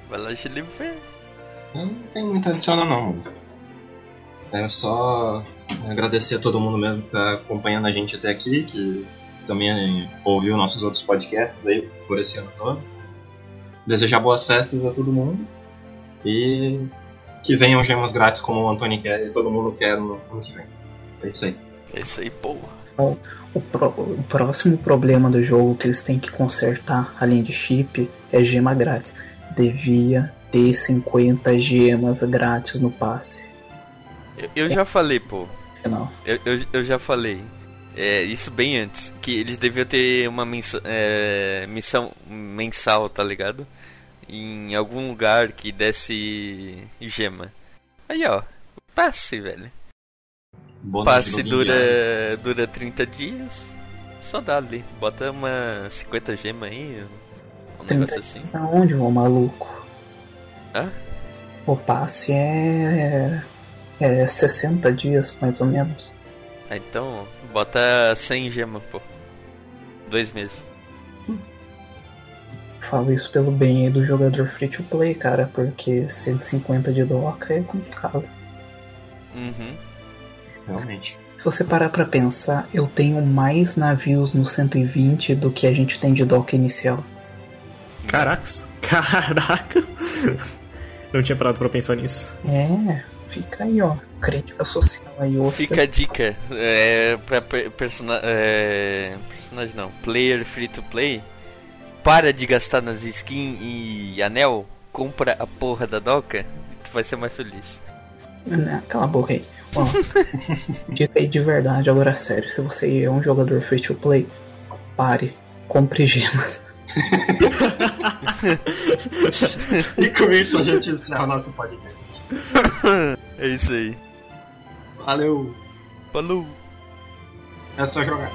Vai lá, Felipe. Não tem muito a adicionar não, mano. É só agradecer a todo mundo mesmo que tá acompanhando a gente até aqui, que também ouviu nossos outros podcasts aí por esse ano todo. Desejar boas festas a todo mundo. E que venham gemas grátis como o Antônio quer e todo mundo quer no ano que vem. É isso aí. É isso aí, porra. O, pró- o próximo problema do jogo que eles têm que consertar, além de chip, é gema grátis. Devia ter 50 gemas grátis no passe. Eu, eu já falei, pô. Não. Eu, eu, eu já falei. É, isso bem antes. Que eles deviam ter uma mensa- é, missão mensal, tá ligado? Em algum lugar que desse gema. Aí, ó. Passe, velho. Bônus Passe dura, dura 30 dias. Só dá ali. Bota uma 50 gemas aí. Um 30 negócio assim. dias aonde, ô maluco? Hã? O passe é. É 60 dias, mais ou menos. Ah, então, bota 100 gemas, pô. Dois meses. Falo isso pelo bem aí do jogador free to play, cara, porque 150 de doca é complicado. Uhum. Realmente. Se você parar pra pensar, eu tenho mais navios no 120 do que a gente tem de doca inicial. Caracas. Caraca. Não tinha parado pra pensar nisso. É, fica aí, ó. Crítica social aí, ô. Fica a dica, é, pra per- persona é, personagem não, player free to play, para de gastar nas skins e anel, compra a porra da doca, tu vai ser mais feliz. Né, Cala a boca aí. Ó, dica aí de verdade, agora sério. Se você é um jogador free to play, pare, compre gemas. E com isso a gente encerra o nosso podcast. É isso aí. Valeu! Falou! É só jogar.